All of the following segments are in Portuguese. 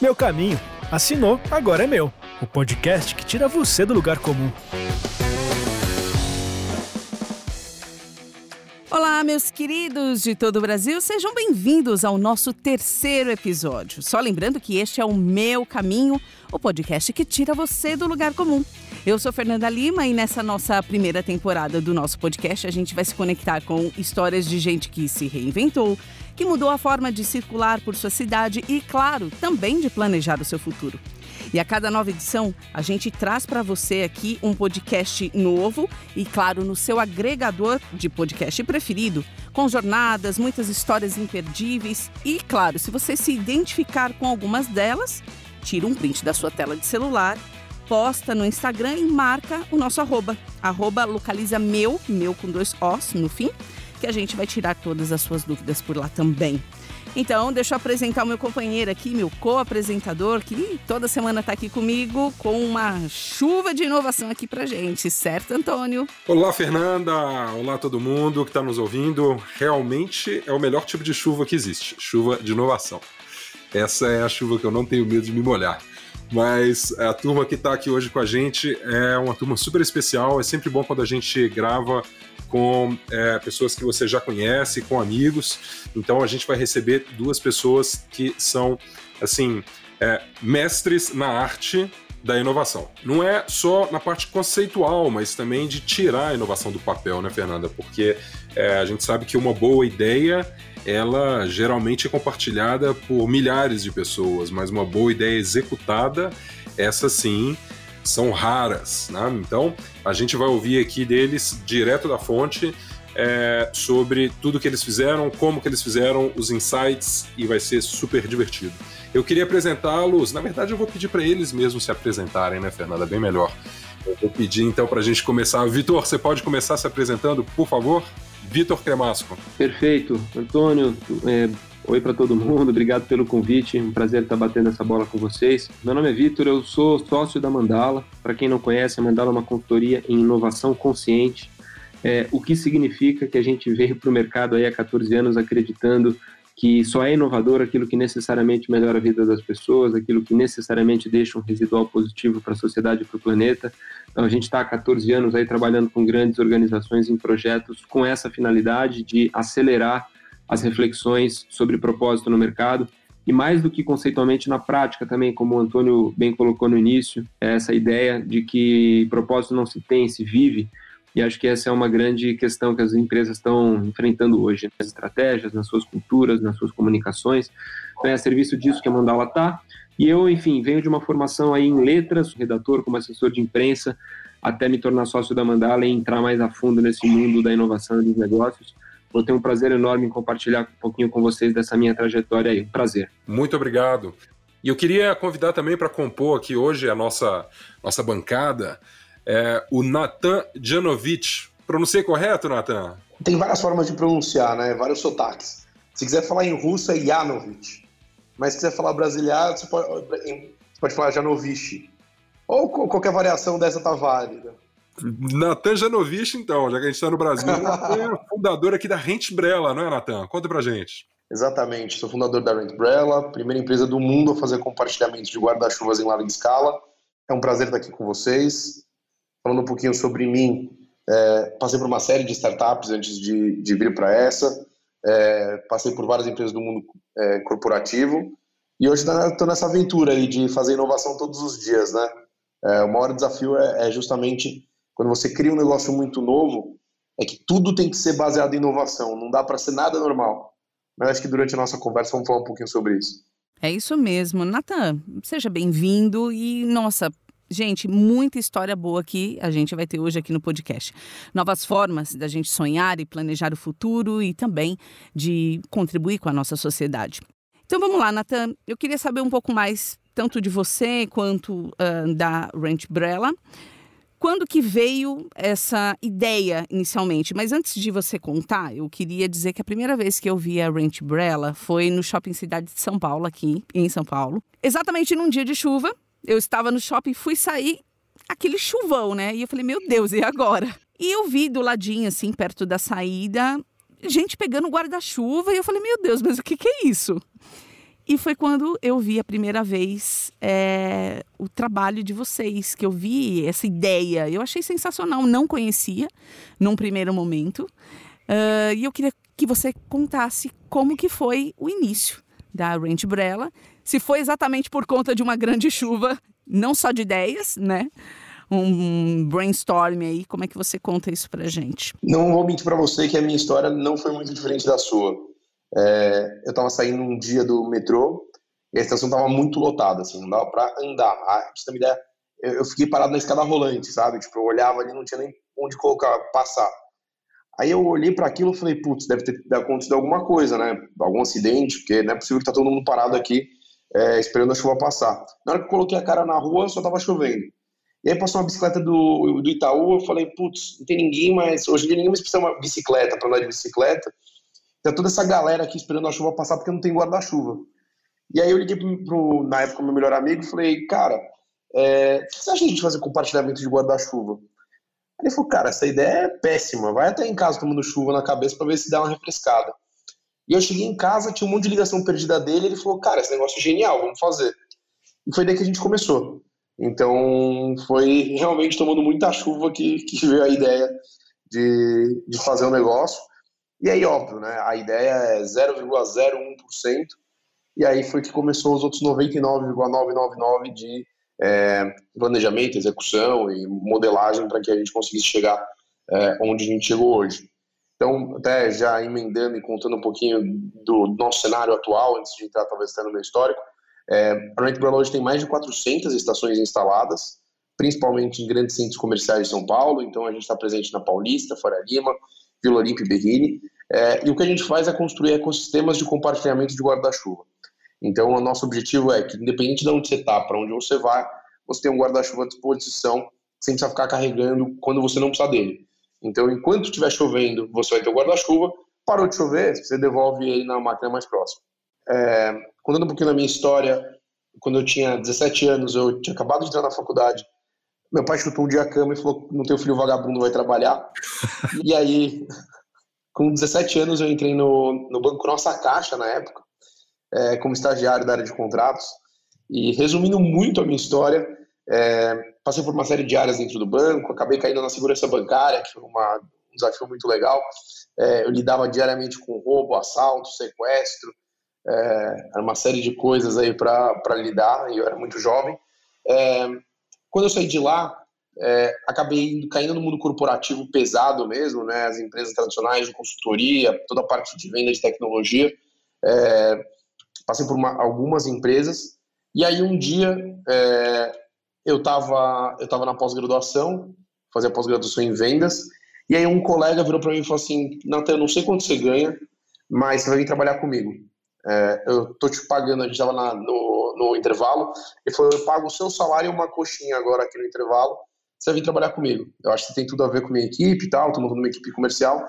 Meu Caminho. Assinou, agora é meu. O podcast que tira você do lugar comum. Meus queridos de todo o Brasil, sejam bem-vindos ao nosso terceiro episódio. Só lembrando que este é o Meu Caminho, o podcast que tira você do lugar comum. Eu sou Fernanda Lima e nessa nossa primeira temporada do nosso podcast a gente vai se conectar com histórias de gente que se reinventou, que mudou a forma de circular por sua cidade e, claro, também de planejar o seu futuro. E a cada nova edição, a gente traz para você aqui um podcast novo e, claro, no seu agregador de podcast preferido, com jornadas, muitas histórias imperdíveis. E, claro, se você se identificar com algumas delas, tira um print da sua tela de celular, posta no Instagram e marca o nosso arroba, arroba localiza meu, meu com dois Os no fim, que a gente vai tirar todas as suas dúvidas por lá também. Então, deixa eu apresentar o meu companheiro aqui, meu co-apresentador, que toda semana está aqui comigo com uma chuva de inovação aqui pra gente, certo, Antônio? Olá, Fernanda! Olá, todo mundo que está nos ouvindo. Realmente é o melhor tipo de chuva que existe chuva de inovação. Essa é a chuva que eu não tenho medo de me molhar. Mas a turma que está aqui hoje com a gente é uma turma super especial. É sempre bom quando a gente grava com é, pessoas que você já conhece, com amigos. Então a gente vai receber duas pessoas que são, assim, é, mestres na arte da inovação. Não é só na parte conceitual, mas também de tirar a inovação do papel, né, Fernanda? Porque é, a gente sabe que uma boa ideia ela geralmente é compartilhada por milhares de pessoas, mas uma boa ideia executada, essa sim, são raras. Né? Então, a gente vai ouvir aqui deles, direto da fonte, é, sobre tudo que eles fizeram, como que eles fizeram, os insights, e vai ser super divertido. Eu queria apresentá-los, na verdade eu vou pedir para eles mesmos se apresentarem, né, Fernanda? Bem melhor. Eu vou pedir então para a gente começar. Vitor, você pode começar se apresentando, por favor? Vitor Cremasco. Perfeito. Antônio, é, oi para todo mundo, obrigado pelo convite, um prazer estar batendo essa bola com vocês. Meu nome é Vitor, eu sou sócio da Mandala. Para quem não conhece, a Mandala é uma consultoria em inovação consciente, é, o que significa que a gente veio para o mercado aí há 14 anos acreditando que só é inovador aquilo que necessariamente melhora a vida das pessoas, aquilo que necessariamente deixa um residual positivo para a sociedade e para o planeta. Então a gente está há 14 anos aí trabalhando com grandes organizações em projetos com essa finalidade de acelerar as reflexões sobre propósito no mercado e mais do que conceitualmente na prática também, como o Antônio bem colocou no início, é essa ideia de que propósito não se tem, se vive. E acho que essa é uma grande questão que as empresas estão enfrentando hoje, nas estratégias, nas suas culturas, nas suas comunicações. Então é a serviço disso que a Mandala está. E eu, enfim, venho de uma formação aí em letras, redator como assessor de imprensa, até me tornar sócio da Mandala e entrar mais a fundo nesse mundo da inovação e dos negócios. Vou ter um prazer enorme em compartilhar um pouquinho com vocês dessa minha trajetória aí. Um prazer. Muito obrigado. E eu queria convidar também para compor aqui hoje a nossa, nossa bancada é, o Natan Janovic. Pronunciei correto, Natan? Tem várias formas de pronunciar, né? Vários sotaques. Se quiser falar em russo, é Janovic. Mas se quiser falar brasileiro, você pode, pode falar Janovic. Ou qualquer variação dessa tá válida. Natan Janovic, então, já que a gente está no Brasil, é fundador aqui da Rent Brella, não é, Natan? Conta pra gente. Exatamente, sou fundador da Rent Brella, primeira empresa do mundo a fazer compartilhamento de guarda-chuvas em larga escala. É um prazer estar aqui com vocês. Falando um pouquinho sobre mim, é, passei por uma série de startups antes de, de vir para essa, é, passei por várias empresas do mundo é, corporativo e hoje estou nessa aventura aí de fazer inovação todos os dias, né? É, o maior desafio é, é justamente quando você cria um negócio muito novo, é que tudo tem que ser baseado em inovação, não dá para ser nada normal. Mas acho que durante a nossa conversa vamos falar um pouquinho sobre isso. É isso mesmo. Natan, seja bem-vindo e, nossa, gente, muita história boa que a gente vai ter hoje aqui no podcast. Novas formas da gente sonhar e planejar o futuro e também de contribuir com a nossa sociedade. Então vamos lá, Natan. Eu queria saber um pouco mais, tanto de você quanto uh, da Ranch Brella. Quando que veio essa ideia inicialmente? Mas antes de você contar, eu queria dizer que a primeira vez que eu vi a Ranch Brella foi no Shopping Cidade de São Paulo, aqui em São Paulo. Exatamente num dia de chuva. Eu estava no shopping, fui sair, aquele chuvão, né? E eu falei, meu Deus, e agora? E eu vi do ladinho, assim, perto da saída, gente pegando guarda-chuva. E eu falei, meu Deus, mas o que, que é isso? E foi quando eu vi a primeira vez é, o trabalho de vocês, que eu vi essa ideia. Eu achei sensacional, não conhecia num primeiro momento. Uh, e eu queria que você contasse como que foi o início da Ranch Brella. Se foi exatamente por conta de uma grande chuva, não só de ideias, né? Um brainstorm aí, como é que você conta isso pra gente? Não vou mentir para você que a minha história não foi muito diferente da sua. É, eu estava saindo um dia do metrô e a estação estava muito lotada, assim, não dava para andar. Ah, pra você ter uma ideia, eu, eu, fiquei parado na escada rolante, sabe? Tipo, eu olhava ali, não tinha nem onde colocar, passar. Aí eu olhei para aquilo e falei, putz, deve ter acontecido alguma coisa, né? Algum acidente, porque não é possível que tá todo mundo parado aqui é, esperando a chuva passar. Na hora que eu coloquei a cara na rua, só tava chovendo. E aí passou uma bicicleta do, do Itaú, eu falei, putz, não tem ninguém mais, hoje em dia ninguém mais precisa de uma bicicleta para andar de bicicleta. Tá toda essa galera aqui esperando a chuva passar porque não tem guarda-chuva. E aí eu liguei pro, pro, na época, meu melhor amigo e falei, cara, é, o que você acha de a gente fazer compartilhamento de guarda-chuva? Ele falou, cara, essa ideia é péssima, vai até em casa tomando chuva na cabeça para ver se dá uma refrescada. E eu cheguei em casa, tinha um monte de ligação perdida dele, ele falou, cara, esse negócio é genial, vamos fazer. E foi daí que a gente começou. Então, foi realmente tomando muita chuva que, que veio a ideia de, de fazer o um negócio. E aí, óbvio, né, a ideia é 0,01%, e aí foi que começou os outros 99,999 de é, planejamento, execução e modelagem para que a gente conseguisse chegar é, onde a gente chegou hoje. Então, até já emendando e contando um pouquinho do nosso cenário atual, antes de entrar talvez até no meu histórico, é, a Rent hoje tem mais de 400 estações instaladas, principalmente em grandes centros comerciais de São Paulo, então a gente está presente na Paulista, Faria Lima, Vila Olímpia e Berrini, é, e o que a gente faz é construir ecossistemas de compartilhamento de guarda-chuva. Então, o nosso objetivo é que, independente de onde você está, para onde você vai, você tem um guarda-chuva à disposição, sem precisar ficar carregando quando você não precisa dele. Então, enquanto estiver chovendo, você vai ter o guarda-chuva. Parou de chover, você devolve ele na máquina mais próxima. É, contando um pouquinho da minha história, quando eu tinha 17 anos, eu tinha acabado de entrar na faculdade. Meu pai chutou um dia a cama e falou: Não tem filho vagabundo, vai trabalhar. e aí, com 17 anos, eu entrei no, no Banco Nossa Caixa na época é, como estagiário da área de contratos. E resumindo muito a minha história, é, passei por uma série de áreas dentro do banco, acabei caindo na segurança bancária, que foi uma, um desafio muito legal. É, eu lidava diariamente com roubo, assalto, sequestro, é, uma série de coisas aí para lidar, e eu era muito jovem. É, quando eu saí de lá, é, acabei caindo no mundo corporativo pesado mesmo, né? As empresas tradicionais de consultoria, toda a parte de venda de tecnologia. É, passei por uma, algumas empresas, e aí um dia é, eu estava eu tava na pós-graduação, fazia pós-graduação em vendas, e aí um colega virou para mim e falou assim, Natan, eu não sei quanto você ganha, mas você vai vir trabalhar comigo. É, eu tô te pagando, a gente estava no, no intervalo, ele falou, eu pago o seu salário e uma coxinha agora aqui no intervalo, você vai vir trabalhar comigo. Eu acho que tem tudo a ver com minha equipe e tal, tô montando uma equipe comercial.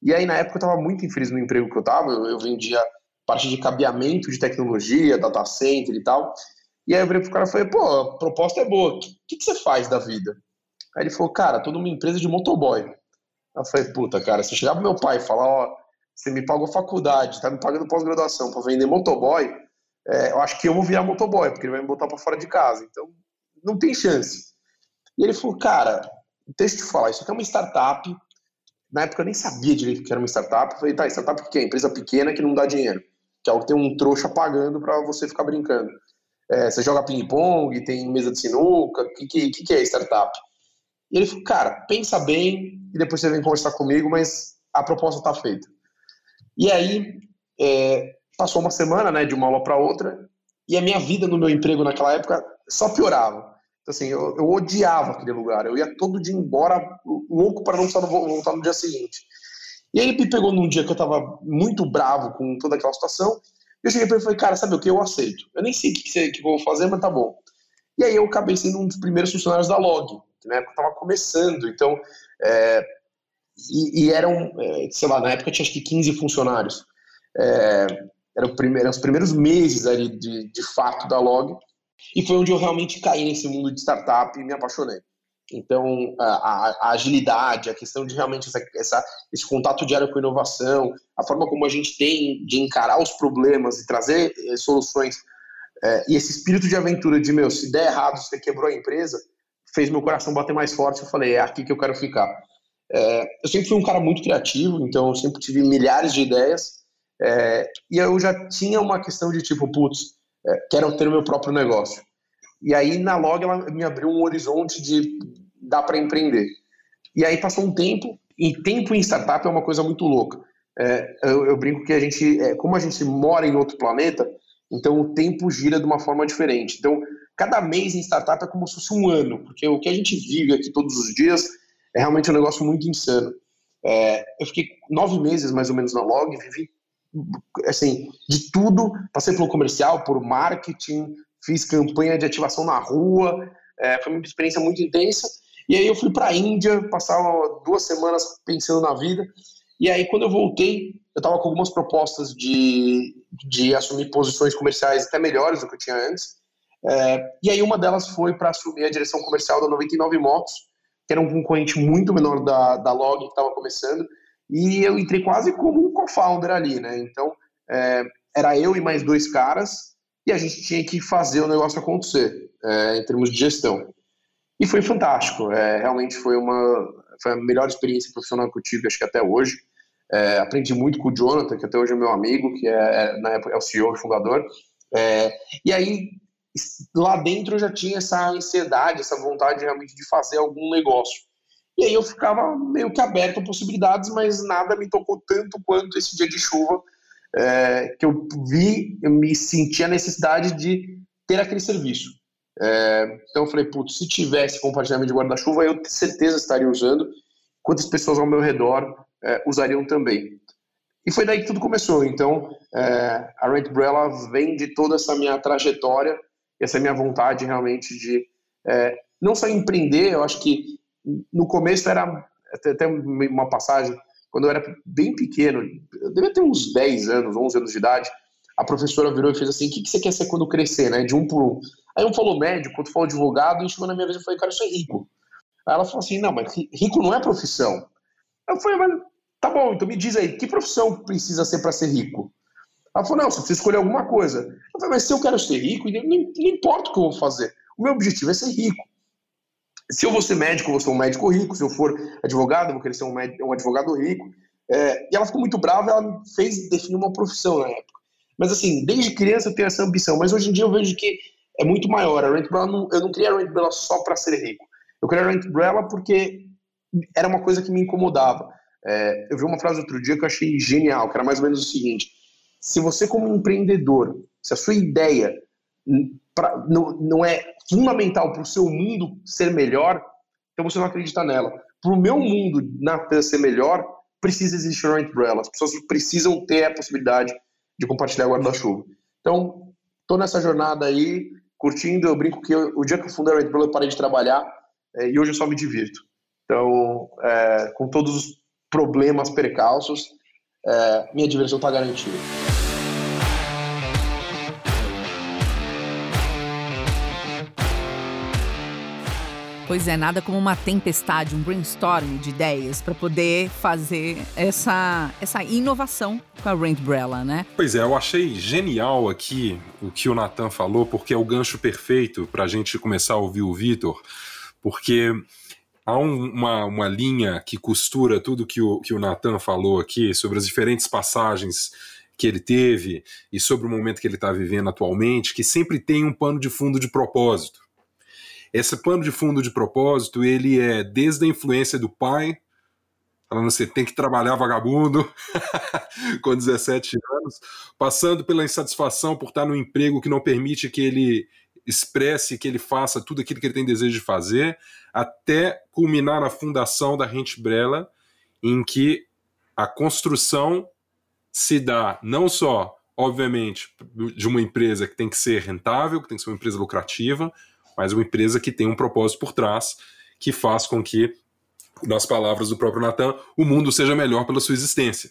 E aí, na época, eu estava muito infeliz no emprego que eu estava, eu, eu vendia parte de cabeamento de tecnologia, data center e tal. E aí eu virei pro cara e falei, pô, a proposta é boa, o que, que, você faz da vida? Aí ele falou, cara, tô numa empresa de motoboy. Eu falei, puta, cara, se eu chegar pro meu pai e falar, ó, você me pagou faculdade, tá me pagando pós-graduação para vender motoboy, é, eu acho que eu vou virar motoboy, porque ele vai me botar para fora de casa. Então, não tem chance. E ele falou, cara, deixa eu te falar, isso aqui é uma startup. Na época eu nem sabia direito que era uma startup. Eu falei, tá, startup o quê? Empresa pequena que não dá dinheiro que é o que tem um trouxa pagando para você ficar brincando. É, você joga ping-pong, tem mesa de sinuca, o que, que, que é startup? E ele falou, cara, pensa bem e depois você vem conversar comigo, mas a proposta está feita. E aí, é, passou uma semana, né, de uma aula para outra, e a minha vida no meu emprego naquela época só piorava. Então, assim, eu, eu odiava aquele lugar, eu ia todo dia embora, louco para não voltar no dia seguinte. E aí ele me pegou num dia que eu tava muito bravo com toda aquela situação. Eu cheguei pra ele e falei, cara, sabe o que? Eu aceito. Eu nem sei o que, que, que vou fazer, mas tá bom. E aí eu acabei sendo um dos primeiros funcionários da Log, que na época eu tava começando. Então, é, e, e, eram, é, sei lá, na época tinha acho que 15 funcionários. É, eram, eram os primeiros meses ali de, de fato da Log. E foi onde eu realmente caí nesse mundo de startup e me apaixonei. Então, a, a, agilidade, a questão de realmente essa, essa, esse contato diário com inovação, a forma como a gente tem de encarar os problemas e trazer eh, soluções, eh, e esse espírito de aventura de, meu, se der errado, você quebrou a empresa, fez meu coração bater mais forte. Eu falei, é aqui que eu quero ficar. É, eu sempre fui um cara muito criativo, então eu sempre tive milhares de ideias, é, e eu já tinha uma questão de tipo, putz, é, quero ter o meu próprio negócio. E aí na Log ela me abriu um horizonte de dá para empreender. E aí passou um tempo, e tempo em startup é uma coisa muito louca. É, eu, eu, brinco que a gente, é, como a gente mora em outro planeta, então o tempo gira de uma forma diferente. Então, cada mês em startup é como se fosse um ano, porque o que a gente vive aqui todos os dias é realmente um negócio muito insano. É, eu fiquei nove meses mais ou menos na Log, vivi assim de tudo, passei pelo comercial, por marketing, fiz campanha de ativação na rua, é, foi uma experiência muito intensa. E aí eu fui para a Índia, passar duas semanas pensando na vida. E aí quando eu voltei, eu estava com algumas propostas de, de assumir posições comerciais até melhores do que eu tinha antes. É, e aí uma delas foi para assumir a direção comercial da 99 Motos, que era um concorrente muito menor da, da Log, que estava começando. E eu entrei quase como um co-founder ali, né? Então, é, era eu e mais dois caras, e a gente tinha que fazer o negócio acontecer é, em termos de gestão. E foi fantástico, é, realmente foi uma foi a melhor experiência profissional que eu tive, acho que até hoje. É, aprendi muito com o Jonathan, que até hoje é meu amigo, que é, é na época é o CEO e fundador. É, e aí, lá dentro eu já tinha essa ansiedade, essa vontade realmente de fazer algum negócio. E aí eu ficava meio que aberto a possibilidades, mas nada me tocou tanto quanto esse dia de chuva é, que eu vi, eu me senti a necessidade de ter aquele serviço. É, então eu falei, putz, se tivesse compartilhamento de guarda-chuva, eu com certeza estaria usando. Quantas pessoas ao meu redor é, usariam também? E foi daí que tudo começou. Então, é, a Rent Umbrella vem de toda essa minha trajetória, essa minha vontade realmente de é, não só empreender, eu acho que no começo era até uma passagem quando eu era bem pequeno, eu devia ter uns 10 anos, 11 anos de idade, a professora virou e fez assim, o que, que você quer ser quando crescer, né, de um por um. Aí um falou médico, outro falou advogado, e chegou na minha vez e falei, cara, eu sou rico. Aí ela falou assim, não, mas rico não é profissão. Eu falei, mas tá bom, então me diz aí, que profissão precisa ser para ser rico? Ela falou, não, você precisa escolher alguma coisa. Eu falei, mas se eu quero ser rico, não, não importa o que eu vou fazer. O meu objetivo é ser rico. Se eu vou ser médico, eu vou ser um médico rico. Se eu for advogado, eu vou querer ser um, médico, um advogado rico. É, e ela ficou muito brava, ela fez definir uma profissão na época. Mas assim, desde criança eu tenho essa ambição, mas hoje em dia eu vejo que é muito maior. A Rent não, eu não criei a Rent só para ser rico. Eu criei a Rent porque era uma coisa que me incomodava. É, eu vi uma frase outro dia que eu achei genial, que era mais ou menos o seguinte: se você como empreendedor, se a sua ideia pra, não, não é fundamental para o seu mundo ser melhor, então você não acredita nela. Para o meu mundo, Natan, ser melhor, precisa existir uma umbrella. As pessoas precisam ter a possibilidade de compartilhar guarda-chuva. Então, estou nessa jornada aí, curtindo. Eu brinco que eu, o dia que eu fundei a umbrella, eu parei de trabalhar é, e hoje eu só me divirto. Então, é, com todos os problemas, percalços, é, minha diversão está garantida. Pois é, nada como uma tempestade, um brainstorm de ideias para poder fazer essa, essa inovação com a Umbrella, né? Pois é, eu achei genial aqui o que o Nathan falou, porque é o gancho perfeito para a gente começar a ouvir o Vitor, porque há um, uma, uma linha que costura tudo que o, que o Nathan falou aqui sobre as diferentes passagens que ele teve e sobre o momento que ele está vivendo atualmente, que sempre tem um pano de fundo de propósito. Esse pano de fundo de propósito, ele é desde a influência do pai, falando você tem que trabalhar vagabundo com 17 anos, passando pela insatisfação por estar no emprego que não permite que ele expresse, que ele faça tudo aquilo que ele tem desejo de fazer, até culminar na fundação da Rente Brella, em que a construção se dá não só, obviamente, de uma empresa que tem que ser rentável, que tem que ser uma empresa lucrativa, mas uma empresa que tem um propósito por trás que faz com que, nas palavras do próprio Natan, o mundo seja melhor pela sua existência.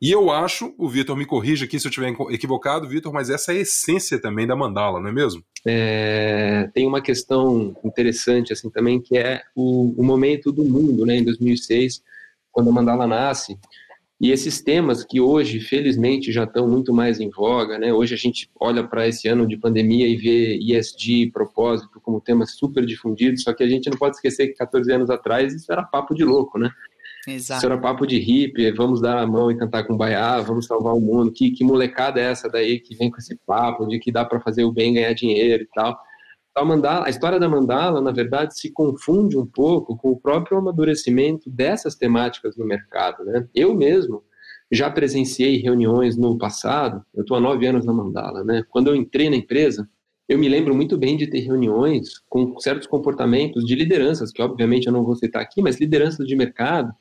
E eu acho, o Vitor me corrija aqui se eu estiver equivocado, Vitor, mas essa é a essência também da mandala, não é mesmo? É, tem uma questão interessante assim também, que é o, o momento do mundo, né, em 2006, quando a mandala nasce, e esses temas que hoje, felizmente, já estão muito mais em voga, né? Hoje a gente olha para esse ano de pandemia e vê ESG, propósito, como temas super difundidos, só que a gente não pode esquecer que 14 anos atrás isso era papo de louco, né? Exato. Isso era papo de hippie, vamos dar a mão e cantar com baiá, vamos salvar o mundo. Que, que molecada é essa daí que vem com esse papo de que dá para fazer o bem ganhar dinheiro e tal? A, mandala, a história da mandala, na verdade, se confunde um pouco com o próprio amadurecimento dessas temáticas no mercado. Né? Eu mesmo já presenciei reuniões no passado, eu estou há nove anos na mandala. Né? Quando eu entrei na empresa, eu me lembro muito bem de ter reuniões com certos comportamentos de lideranças, que obviamente eu não vou citar aqui, mas lideranças de mercado,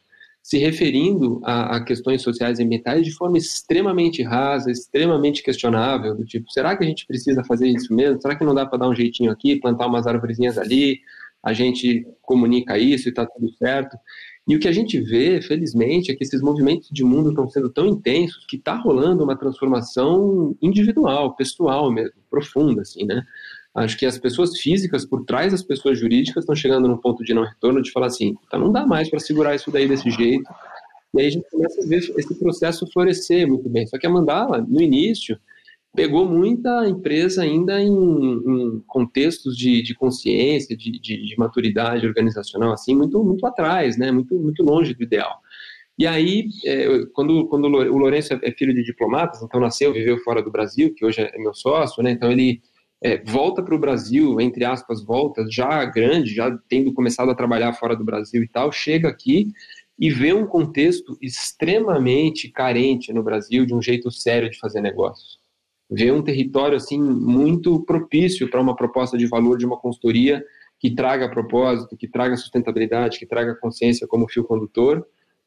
se referindo a, a, questões sociais e ambientais de forma extremamente rasa, extremamente questionável, do tipo, será que a gente precisa fazer isso mesmo? Será que não dá para dar um jeitinho aqui, plantar umas árvorezinhas ali, a gente comunica isso e está tudo certo? E o que a gente vê, felizmente, é que esses movimentos de mundo estão sendo tão intensos que está rolando uma transformação individual, pessoal mesmo, profunda, assim, né? Acho que as pessoas físicas por trás das pessoas jurídicas estão chegando num ponto de não retorno de falar assim, tá, não dá mais para segurar isso daí desse jeito. E aí a gente começa a ver esse processo florescer muito bem. Só que a Mandala, no início, pegou muita empresa ainda em, em contextos de, de consciência, de, de, de, maturidade organizacional, assim, muito, muito atrás, né? muito, muito longe do ideal. E aí, é, quando, quando o Lourenço é filho de diplomatas, então nasceu, viveu fora do Brasil, que hoje é meu sócio, né? então ele é, volta para o Brasil, entre aspas, volta, já grande, já tendo começado a trabalhar fora do Brasil e tal, chega aqui e vê um contexto extremamente carente no Brasil de um jeito sério de fazer negócios. Vê um território assim muito propício para uma proposta de valor de uma consultoria que traga propósito, que traga sustentabilidade, que traga consciência como fio condutor.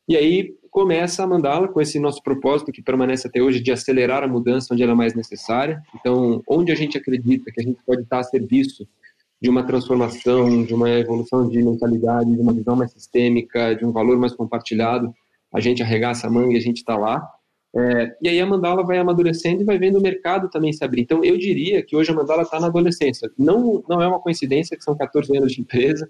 E aí começa a mandá-la com esse nosso propósito que permanece até hoje de acelerar a mudança onde ela é mais necessária. Então, onde a gente acredita que a gente pode estar a serviço de uma transformação, de uma evolução de mentalidade, de uma visão mais sistêmica, de um valor mais compartilhado, a gente arregaça a manga e a gente está lá. É, e aí a mandala vai amadurecendo e vai vendo o mercado também se abrir. Então, eu diria que hoje a mandala está na adolescência. Não, não é uma coincidência que são 14 anos de empresa,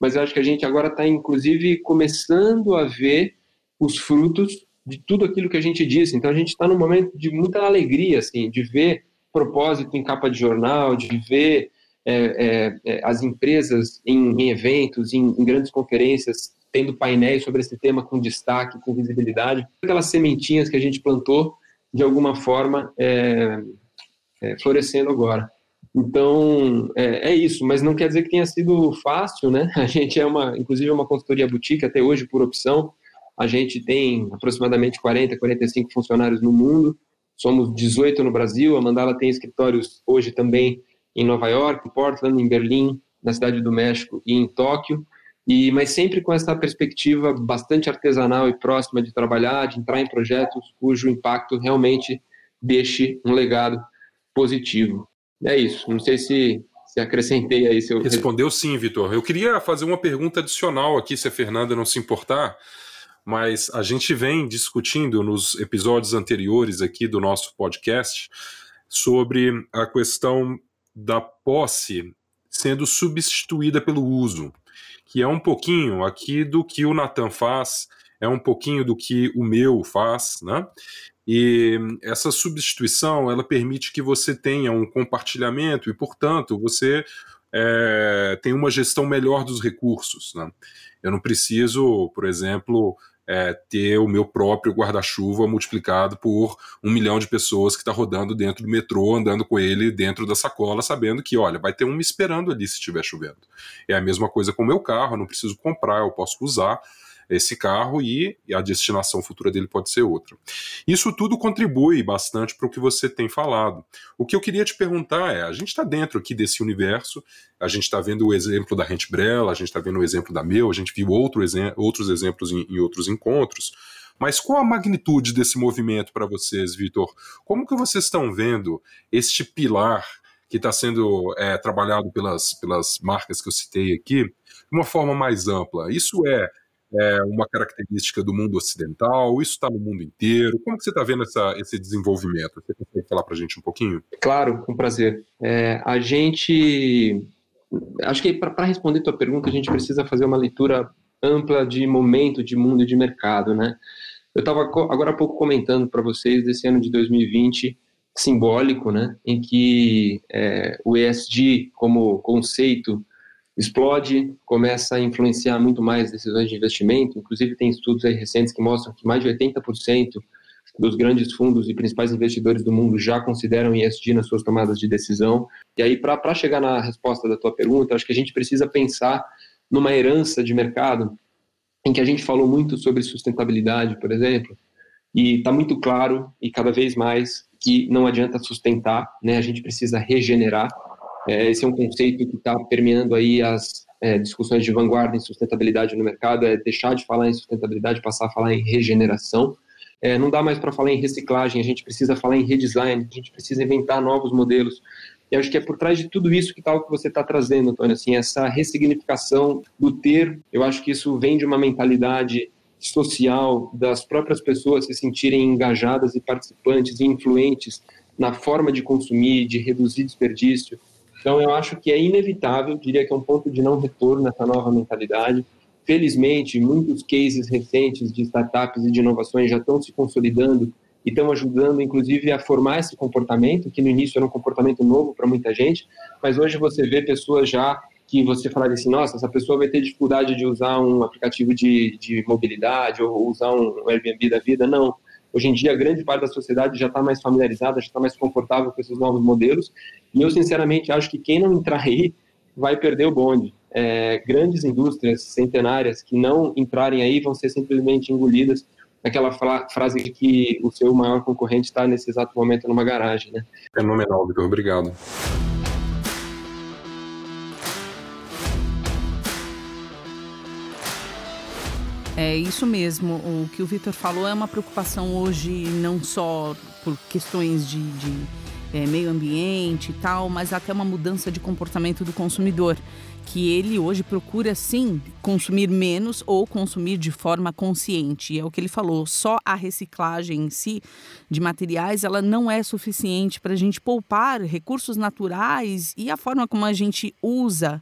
mas eu acho que a gente agora está, inclusive, começando a ver os frutos de tudo aquilo que a gente disse. Então a gente está num momento de muita alegria, assim, de ver propósito em capa de jornal, de ver é, é, é, as empresas em, em eventos, em, em, grandes conferências, tendo painéis sobre esse tema com destaque, com visibilidade. Aquelas sementinhas que a gente plantou, de alguma forma, é, é, florescendo agora. Então, é, é, isso, mas não quer dizer que tenha sido fácil, né? A gente é uma, inclusive, uma consultoria boutique até hoje por opção, a gente tem aproximadamente 40, 45 funcionários no mundo, somos 18 no Brasil. A Mandala tem escritórios hoje também em Nova York, em Portland, em Berlim, na Cidade do México e em Tóquio. E, mas sempre com essa perspectiva bastante artesanal e próxima de trabalhar, de entrar em projetos cujo impacto realmente deixe um legado positivo. É isso. Não sei se, se acrescentei aí seu. Respondeu sim, Vitor. Eu queria fazer uma pergunta adicional aqui, se a Fernanda não se importar mas a gente vem discutindo nos episódios anteriores aqui do nosso podcast sobre a questão da posse sendo substituída pelo uso, que é um pouquinho aqui do que o Natan faz, é um pouquinho do que o meu faz, né? E essa substituição ela permite que você tenha um compartilhamento e, portanto, você é, tem uma gestão melhor dos recursos. Né? Eu não preciso, por exemplo, é, ter o meu próprio guarda-chuva multiplicado por um milhão de pessoas que está rodando dentro do metrô, andando com ele dentro da sacola, sabendo que, olha, vai ter um me esperando ali se estiver chovendo. É a mesma coisa com o meu carro, eu não preciso comprar, eu posso usar esse carro e, a destinação futura dele pode ser outra. Isso tudo contribui bastante para o que você tem falado. O que eu queria te perguntar é: a gente está dentro aqui desse universo, a gente está vendo o exemplo da Rent Brella, a gente está vendo o exemplo da Meu, a gente viu outro exe outros exemplos em, em outros encontros. Mas qual a magnitude desse movimento para vocês, Vitor? Como que vocês estão vendo este pilar que está sendo é, trabalhado pelas, pelas marcas que eu citei aqui de uma forma mais ampla? Isso é é uma característica do mundo ocidental? Isso está no mundo inteiro? Como que você está vendo essa, esse desenvolvimento? Você consegue falar para a gente um pouquinho? Claro, com prazer. É, a gente... Acho que para responder tua pergunta, a gente precisa fazer uma leitura ampla de momento, de mundo e de mercado, né? Eu estava agora há pouco comentando para vocês desse ano de 2020 simbólico, né, em que é, o ESG como conceito explode, começa a influenciar muito mais decisões de investimento. Inclusive tem estudos recentes que mostram que mais de 80% dos grandes fundos e principais investidores do mundo já consideram ESG nas suas tomadas de decisão. E aí, para chegar na resposta da tua pergunta, acho que a gente precisa pensar numa herança de mercado em que a gente falou muito sobre sustentabilidade, por exemplo, e está muito claro e cada vez mais que não adianta sustentar, né? A gente precisa regenerar. É, esse é um conceito que está permeando aí as é, discussões de vanguarda em sustentabilidade no mercado, é deixar de falar em sustentabilidade, passar a falar em regeneração. É, não dá mais para falar em reciclagem, a gente precisa falar em redesign, a gente precisa inventar novos modelos. E acho que é por trás de tudo isso que tal tá que você está trazendo, Antônio, assim, essa ressignificação do ter. Eu acho que isso vem de uma mentalidade social das próprias pessoas se sentirem engajadas e participantes e influentes na forma de consumir, de reduzir desperdício. Então, eu acho que é inevitável, diria que é um ponto de não retorno nessa nova mentalidade. Felizmente, muitos cases recentes de startups e de inovações já estão se consolidando e estão ajudando, inclusive, a formar esse comportamento, que no início era um comportamento novo para muita gente, mas hoje você vê pessoas já que você falaria assim, nossa, essa pessoa vai ter dificuldade de usar um aplicativo de, de mobilidade ou usar um Airbnb da vida. Não. Hoje em dia, grande parte da sociedade já está mais familiarizada, já está mais confortável com esses novos modelos. E eu, sinceramente, acho que quem não entrar aí vai perder o bonde. É, grandes indústrias centenárias que não entrarem aí vão ser simplesmente engolidas aquela frase de que o seu maior concorrente está nesse exato momento numa garagem. Né? Fenomenal, Vitor. Obrigado. É isso mesmo. O que o Vitor falou é uma preocupação hoje não só por questões de, de é, meio ambiente e tal, mas até uma mudança de comportamento do consumidor. Que ele hoje procura sim consumir menos ou consumir de forma consciente. É o que ele falou: só a reciclagem em si de materiais ela não é suficiente para a gente poupar recursos naturais e a forma como a gente usa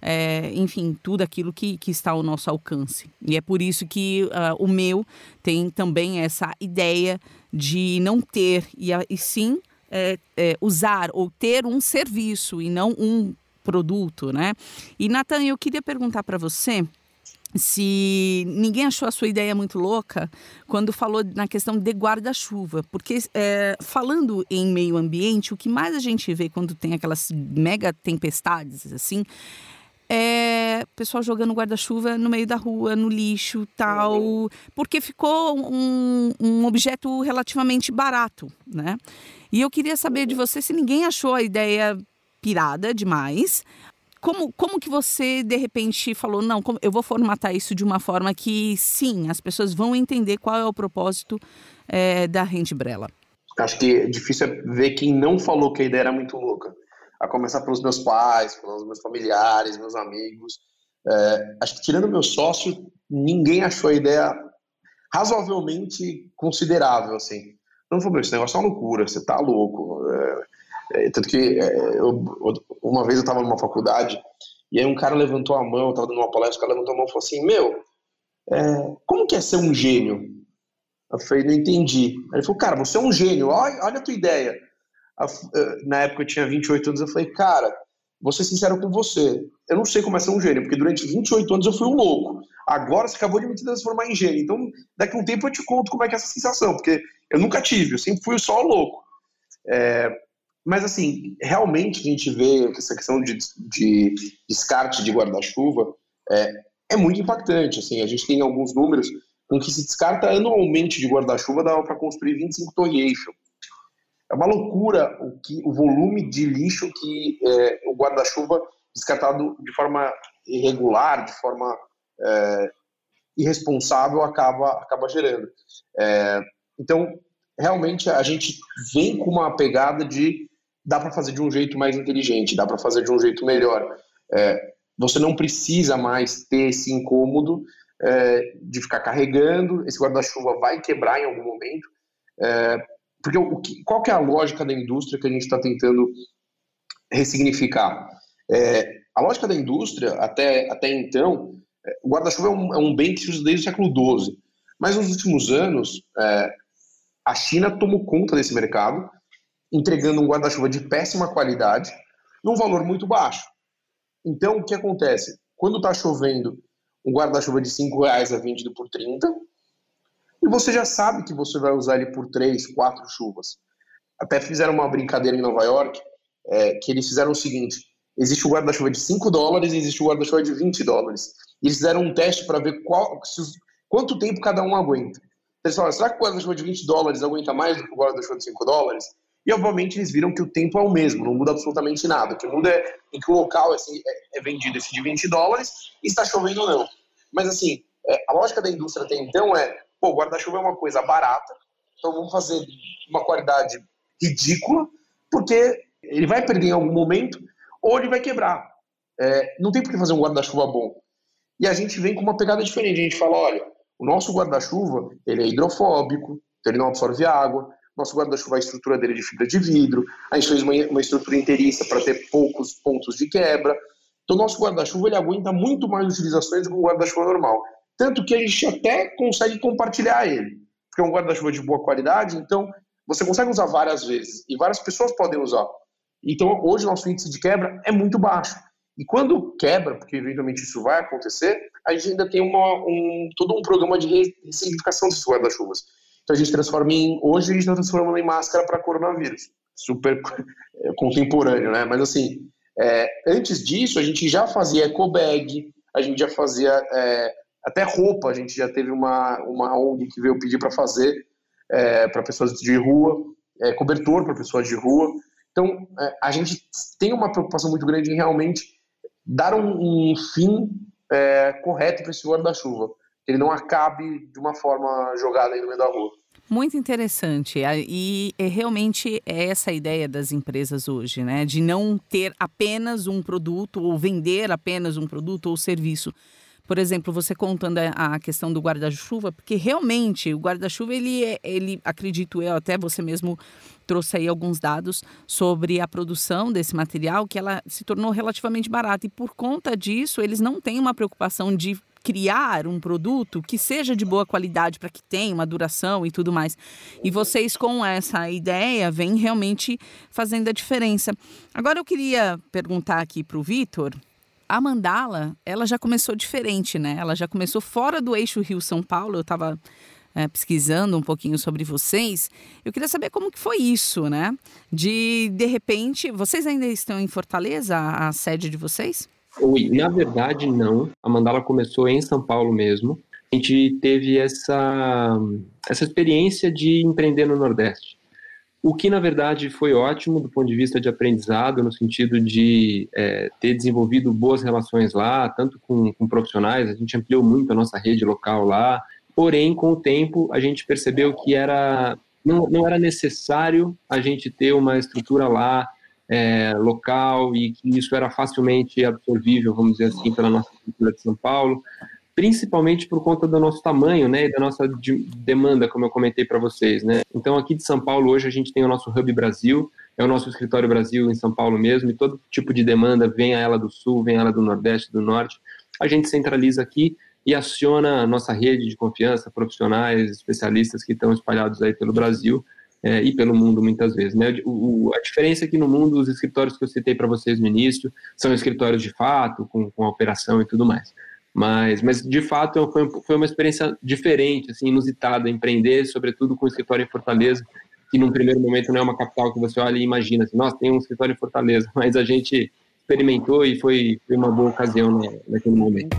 é, enfim, tudo aquilo que, que está ao nosso alcance. E é por isso que uh, o meu tem também essa ideia de não ter, e, e sim é, é, usar ou ter um serviço e não um produto, né? E, Nathan, eu queria perguntar para você se ninguém achou a sua ideia muito louca quando falou na questão de guarda-chuva, porque é, falando em meio ambiente, o que mais a gente vê quando tem aquelas mega tempestades assim é, pessoal jogando guarda-chuva no meio da rua, no lixo, tal, porque ficou um, um objeto relativamente barato, né? E eu queria saber de você se ninguém achou a ideia pirada demais. Como, como que você, de repente, falou, não, eu vou formatar isso de uma forma que, sim, as pessoas vão entender qual é o propósito é, da Rente Brela? Acho que é difícil é ver quem não falou que a ideia era muito louca a começar pelos meus pais, pelos meus familiares, meus amigos. É, acho que tirando meu sócio, ninguém achou a ideia razoavelmente considerável, assim. Não falou, esse negócio é uma loucura, você tá louco. É, é, tanto que é, eu, uma vez eu estava numa faculdade e aí um cara levantou a mão, eu tava dando uma palestra, o cara levantou a mão e falou assim, meu, é, como que é ser um gênio? Eu falei, não entendi. Ele falou, cara, você é um gênio, olha, olha a tua ideia. Eh, na época eu tinha 28 anos, eu falei, cara, vou ser sincero com você, eu não sei como é ser um gênio, porque durante 28 anos eu fui um louco. Agora você acabou de me transformar em gênio. Então, daqui a um tempo eu te conto como é que é essa sensação, porque eu nunca tive, eu sempre fui só louco. É, mas, assim, realmente a gente vê essa questão de, de descarte de guarda-chuva é, é, muito impactante. Assim, a gente tem alguns números com que se descarta anualmente de guarda-chuva dá para construir 25 Torre Eiffel. É uma loucura o, que, o volume de lixo que é, o guarda-chuva descartado de forma irregular, de forma é, irresponsável, acaba, acaba gerando. É, então, realmente, a gente vem com uma pegada de dá para fazer de um jeito mais inteligente, dá para fazer de um jeito melhor. É, você não precisa mais ter esse incômodo é, de ficar carregando, esse guarda-chuva vai quebrar em algum momento. Porque o que, qual que é a lógica da indústria que a gente está tentando ressignificar? É, a lógica da indústria, até, até então, é, o guarda-chuva é, um, é um, bem que se usa desde o século XII. Mas nos últimos anos, é, a China tomou conta desse mercado, entregando um guarda-chuva de péssima qualidade, num valor muito baixo. Então, o que acontece? Quando está chovendo, um guarda-chuva de 5 reais é vendido por 30, e você já sabe que você vai usar ele por 3, 4 chuvas. Até fizeram uma brincadeira em Nova York, é, que eles fizeram o seguinte, existe o guarda-chuva de 5 dólares e existe o guarda-chuva de 20 dólares. Eles fizeram um teste para ver qual, se, quanto tempo cada um aguenta. Eles falaram, será que o guarda-chuva de 20 dólares aguenta mais do que o guarda-chuva de 5 dólares? E, obviamente, eles viram que o tempo é o mesmo, não muda absolutamente nada. O que muda é em que o local assim, é, é vendido esse de 20 dólares e está chovendo ou não. Mas, assim, é, a lógica da indústria até então é, pô, guarda-chuva é uma coisa barata, então vamos fazer uma qualidade ridícula, porque ele vai perder em algum momento ou ele vai quebrar. É, não tem por que fazer um guarda-chuva bom. E a gente vem com uma pegada diferente. A gente fala, olha, o nosso guarda-chuva ele é hidrofóbico, então ele não absorve água, nosso guarda-chuva, a estrutura dele é de fibra de vidro. A gente fez uma, uma estrutura inteiriça para ter poucos pontos de quebra. Então, nosso guarda-chuva ele aguenta muito mais utilizações do que um guarda-chuva normal. Tanto que a gente até consegue compartilhar ele. Porque é um guarda-chuva de boa qualidade, então você consegue usar várias vezes. E várias pessoas podem usar. Então, hoje, nosso índice de quebra é muito baixo. E quando quebra, porque eventualmente isso vai acontecer, a gente ainda tem uma, um, todo um programa de ressignificação desses guarda-chuvas. Então a gente transforma em. Hoje a gente está transformando em máscara para coronavírus. Super contemporâneo, né? Mas assim, é, antes disso, a gente já fazia eco bag, a gente já fazia é, até roupa, a gente já teve uma, uma ONG que veio pedir para fazer é, para pessoas de rua, é, cobertor para pessoas de rua. Então, é, a gente tem uma preocupação muito grande em realmente dar um, um fim é, correto para esse guarda-chuva ele não acabe de uma forma jogada aí no meio da rua. Muito interessante. E é realmente é essa a ideia das empresas hoje, né? De não ter apenas um produto ou vender apenas um produto ou serviço. Por exemplo, você contando a questão do guarda-chuva, porque realmente o guarda-chuva, ele, é, ele, acredito eu, até você mesmo trouxe aí alguns dados sobre a produção desse material, que ela se tornou relativamente barata. E por conta disso, eles não têm uma preocupação de criar um produto que seja de boa qualidade para que tenha uma duração e tudo mais. E vocês com essa ideia vêm realmente fazendo a diferença. Agora eu queria perguntar aqui para o Vitor. A mandala, ela já começou diferente, né? Ela já começou fora do eixo Rio-São Paulo. Eu estava é, pesquisando um pouquinho sobre vocês. Eu queria saber como que foi isso, né? De, de repente, vocês ainda estão em Fortaleza, a, a sede de vocês? Na verdade não. A Mandala começou em São Paulo mesmo. A gente teve essa, essa experiência de empreender no Nordeste. O que, na verdade, foi ótimo do ponto de vista de aprendizado, no sentido de é, ter desenvolvido boas relações lá, tanto com, com profissionais, a gente ampliou muito a nossa rede local lá, porém, com o tempo, a gente percebeu que era, não, não era necessário a gente ter uma estrutura lá é, local e que isso era facilmente absorvível, vamos dizer assim, pela nossa cultura de São Paulo, principalmente por conta do nosso tamanho, né, e da nossa de demanda, como eu comentei para vocês, né. Então, aqui de São Paulo hoje a gente tem o nosso Hub Brasil, é o nosso escritório Brasil em São Paulo mesmo, e todo tipo de demanda vem a ela do Sul, vem a ela do Nordeste, do Norte, a gente centraliza aqui e aciona a nossa rede de confiança, profissionais, especialistas que estão espalhados aí pelo Brasil é, e pelo mundo muitas vezes. Né? O, a diferença é que no mundo, os escritórios que eu citei para vocês no início são escritórios de fato, com, com operação e tudo mais. Mas, mas de fato, foi, foi uma experiência diferente, assim, inusitada, empreender, sobretudo com o escritório em Fortaleza, que num primeiro momento não é uma capital que você olha e imagina, assim, nossa, tem um escritório em Fortaleza, mas a gente experimentou e foi, foi uma boa ocasião né, naquele momento.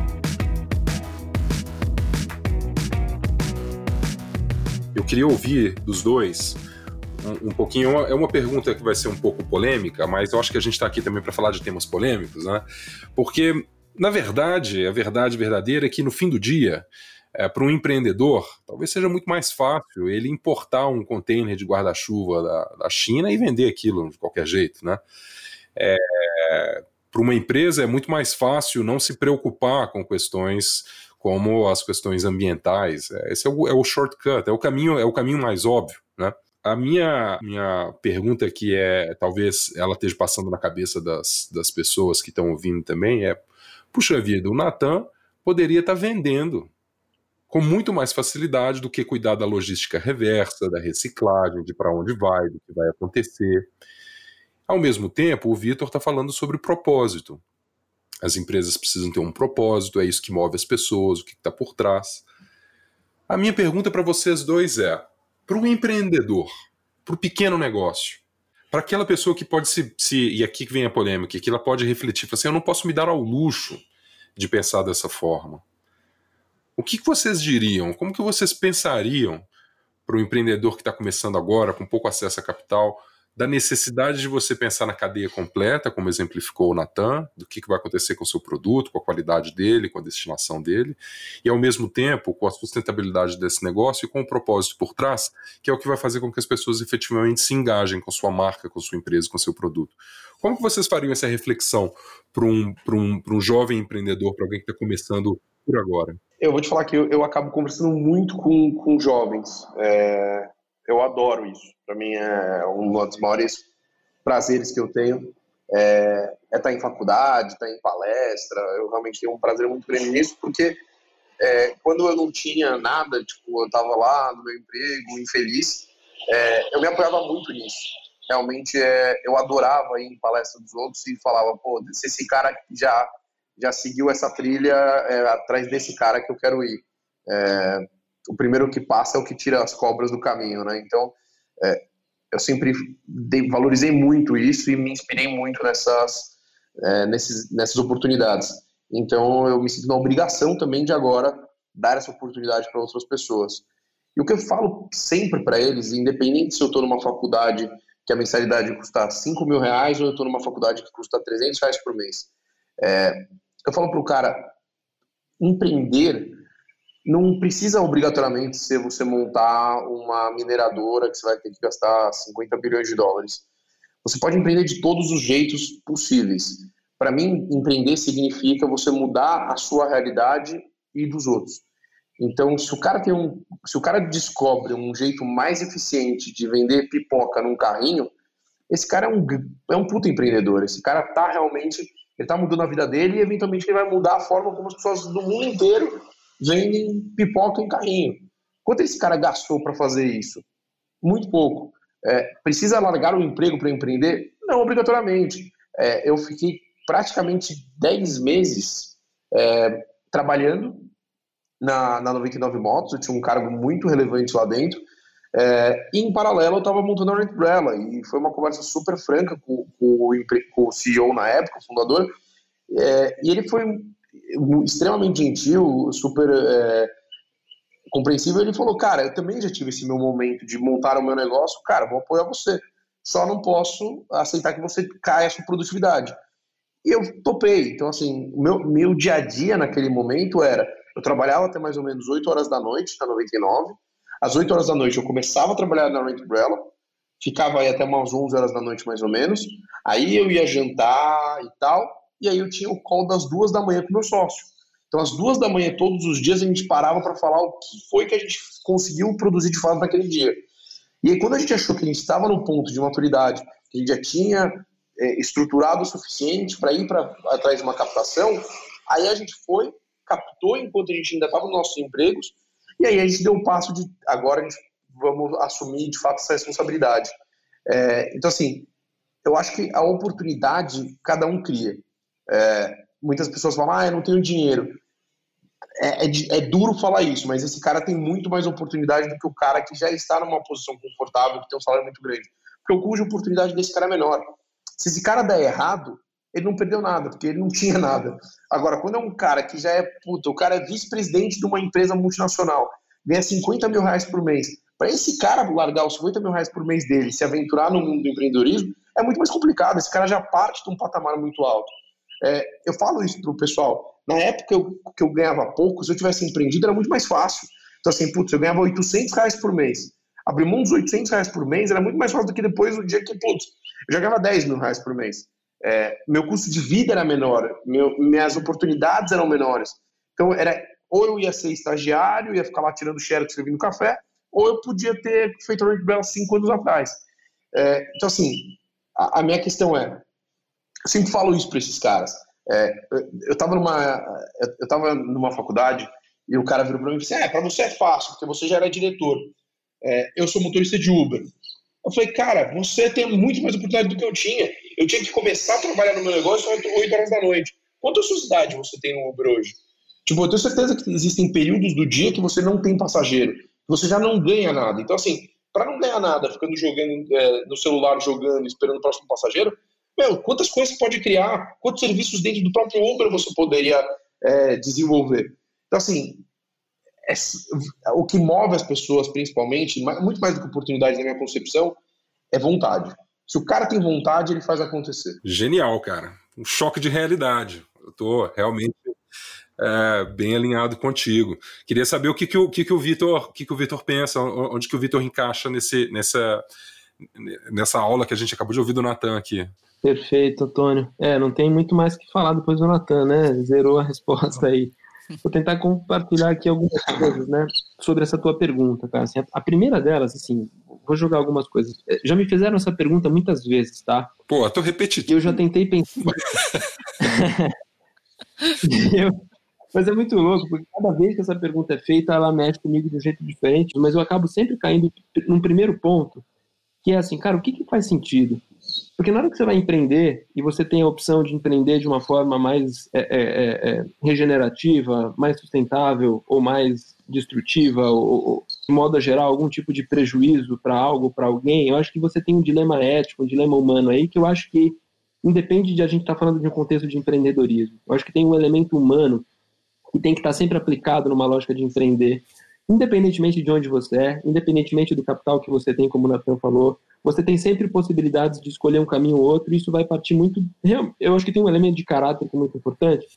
Eu queria ouvir dos dois um, um pouquinho. É uma pergunta que vai ser um pouco polêmica, mas eu acho que a gente está aqui também para falar de temas polêmicos, né? Porque, na verdade, a verdade verdadeira é que no fim do dia, é, para um empreendedor, talvez seja muito mais fácil ele importar um container de guarda-chuva da, da, China e vender aquilo de qualquer jeito, né? É, para uma empresa é muito mais fácil não se preocupar com questões como as questões ambientais. É, esse é o, é o shortcut, é o caminho, é o caminho mais óbvio, né? A minha, minha pergunta que é, talvez ela esteja passando na cabeça das, das pessoas que estão ouvindo também é, puxa vida, o Natan poderia estar tá vendendo com muito mais facilidade do que cuidar da logística reversa, da reciclagem, de para onde vai, do que vai acontecer. Ao mesmo tempo, o Vitor está falando sobre propósito. As empresas precisam ter um propósito, é isso que move as pessoas, o que está por trás. A minha pergunta para vocês dois é: para o empreendedor, para o pequeno negócio, para aquela pessoa que pode se, se, E aqui vem a polêmica, que ela pode refletir, assim, eu não posso me dar ao luxo de pensar dessa forma. O que, que vocês diriam? Como que vocês pensariam para o empreendedor que está começando agora, com pouco acesso a capital, da necessidade de você pensar na cadeia completa, como exemplificou o Natan, do que, que vai acontecer com o seu produto, com a qualidade dele, com a destinação dele, e ao mesmo tempo com a sustentabilidade desse negócio e com o propósito por trás, que é o que vai fazer com que as pessoas efetivamente se engajem com sua marca, com sua empresa, com seu produto. Como que vocês fariam essa reflexão para um, um, um jovem empreendedor, para alguém que está começando por agora? Eu vou te falar que eu, eu acabo conversando muito com, com jovens. É, eu adoro isso. Para mim é um dos maiores prazeres que eu tenho. É, é estar tá em faculdade, estar tá em palestra. Eu realmente tenho um prazer muito grande nisso, porque é, quando eu não tinha nada, tipo, eu estava lá no meu emprego, infeliz, é, eu me apoiava muito nisso. Realmente, é, eu adorava ir em palestra dos outros e falava, pô, se esse cara já já seguiu essa trilha é, atrás desse cara que eu quero ir. É, o primeiro que passa é o que tira as cobras do caminho, né? Então, é, eu sempre dei, valorizei muito isso e me inspirei muito nessas, é, nesses, nessas oportunidades. Então, eu me sinto na obrigação também de agora dar essa oportunidade para outras pessoas. E o que eu falo sempre para eles, independente se eu estou numa faculdade que a mensalidade custa 5 mil reais ou eu estou numa faculdade que custa 300 reais por mês, é, eu falo para o cara, empreender não precisa obrigatoriamente ser você montar uma mineradora que você vai ter que gastar 50 bilhões de dólares. Você pode empreender de todos os jeitos possíveis. Para mim, empreender significa você mudar a sua realidade e dos outros. Então, se o cara tem um, se o cara descobre um jeito mais eficiente de vender pipoca num carrinho, esse cara é um é um puta empreendedor. Esse cara tá realmente ele está mudando a vida dele e eventualmente ele vai mudar a forma como as pessoas do mundo inteiro vendem pipoca em carrinho. Quanto esse cara gastou para fazer isso? Muito pouco. É, precisa largar o emprego para empreender? Não, obrigatoriamente. É, eu fiquei praticamente 10 meses é, trabalhando na, na 99 Motos, eu tinha um cargo muito relevante lá dentro, é, e em paralelo eu estava montando a Umbrella e foi uma conversa super franca com, com, o, com o, CEO na época, o fundador, é, e ele foi extremamente gentil, super é, compreensível. Ele falou: Cara, eu também já tive esse meu momento de montar o meu negócio, cara, vou apoiar você, só não posso aceitar que você caia a sua produtividade. E eu topei. Então, assim, meu, meu dia a dia naquele momento era: eu trabalhava até mais ou menos 8 horas da noite, na 99 às 8 horas da noite eu começava a trabalhar na Rent Umbrella, ficava aí até umas 11 horas da noite mais ou menos. Aí eu ia jantar e tal, e aí eu tinha o call das duas da manhã com meu sócio. Então, às duas da manhã, todos os dias, a gente parava para falar o que foi que a gente conseguiu produzir de fato naquele dia. E aí, quando a gente achou que a gente estava no ponto de maturidade, que a gente já tinha é, estruturado o suficiente para ir para atrás de uma captação, aí a gente foi, captou enquanto a gente ainda estava nos nossos empregos e aí a gente deu um passo de agora a gente vamos assumir de fato essa responsabilidade. É, então, assim, eu acho que a oportunidade cada um cria. É, muitas pessoas falam, ah, eu não tenho dinheiro. É, é, é, duro falar isso, mas esse cara tem muito mais oportunidade do que o cara que já está numa posição confortável, que tem um salário muito grande. Porque o cujo oportunidade desse cara é menor. Se esse cara der errado, ele não perdeu nada, porque ele não tinha nada. Agora, quando é um cara que já é, puta, o cara é vice-presidente de uma empresa multinacional, ganha 50 mil reais por mês, para esse cara largar os 50 mil reais por mês dele se aventurar no mundo do empreendedorismo, é muito mais complicado. Esse cara já parte de um patamar muito alto. É, eu falo isso pro pessoal. Na época eu, que eu ganhava pouco, se eu tivesse empreendido, era muito mais fácil. Então, assim, putz, eu ganhava 800 reais por mês. Abrir mão dos 800 reais por mês era muito mais fácil do que depois o dia que, putz, eu já ganhava 10 mil reais por mês. É, meu custo de vida era menor, meu, minhas oportunidades eram menores. Então, era ou eu ia ser estagiário, ia ficar lá tirando xerox servindo café, ou eu podia ter feito Red Bell cinco anos atrás. É, então, assim, a, a, minha questão é, eu sempre falo isso para esses caras. É, eu estava numa, eu tava numa faculdade e o cara virou para mim e disse: É, para você é fácil, porque você já era diretor. É, eu sou motorista de Uber. Eu falei, cara, você tem muito mais oportunidade do que eu tinha. Eu tinha que começar a trabalhar no meu negócio às 8 horas da noite. Quanta sociedade você tem no Uber hoje? Tipo, eu tenho certeza que existem períodos do dia que você não tem passageiro, você já não ganha nada. Então, assim, para não ganhar nada, ficando jogando é, no celular, jogando, esperando o próximo passageiro, meu, quantas coisas você pode criar? Quantos serviços dentro do próprio Uber você poderia é, desenvolver? Então, assim, é, o que move as pessoas, principalmente, muito mais do que oportunidade na minha concepção, é vontade. Se o cara tem vontade, ele faz acontecer. Genial, cara. Um choque de realidade. Eu tô realmente é, bem alinhado contigo. Queria saber o que, que, o, que, que o Vitor que, que o pensa, onde que o Vitor encaixa nesse, nessa, nessa aula que a gente acabou de ouvir do Natan aqui. Perfeito, Antônio. É, não tem muito mais que falar depois do Natan, né? Zerou a resposta aí. Vou tentar compartilhar aqui algumas coisas, né, sobre essa tua pergunta, cara. Assim, a primeira delas, assim, vou jogar algumas coisas. É, já me fizeram essa pergunta muitas vezes, tá? Pô, eu tô repetitivo. Eu já tentei pensar. eu... Mas é muito louco, porque cada vez que essa pergunta é feita, ela mexe comigo de um jeito diferente, mas eu acabo sempre caindo num primeiro ponto, que é assim, cara, o que, que faz sentido? Porque na hora que você vai empreender e você tem a opção de empreender de uma forma mais é, é, é, é regenerativa, mais sustentável ou mais destrutiva, ou, ou, de modo geral, algum tipo de prejuízo para algo, para alguém, eu acho que você tem um dilema ético, um dilema humano aí, que eu acho que independe de a gente estar tá falando de um contexto de empreendedorismo. Eu acho que tem um elemento humano que tem que estar tá sempre aplicado numa lógica de empreender, independentemente de onde você é, independentemente do capital que você tem, como o Natan falou, você tem sempre possibilidades de escolher um caminho ou outro, e isso vai partir muito. Eu acho que tem um elemento de caráter que é muito importante,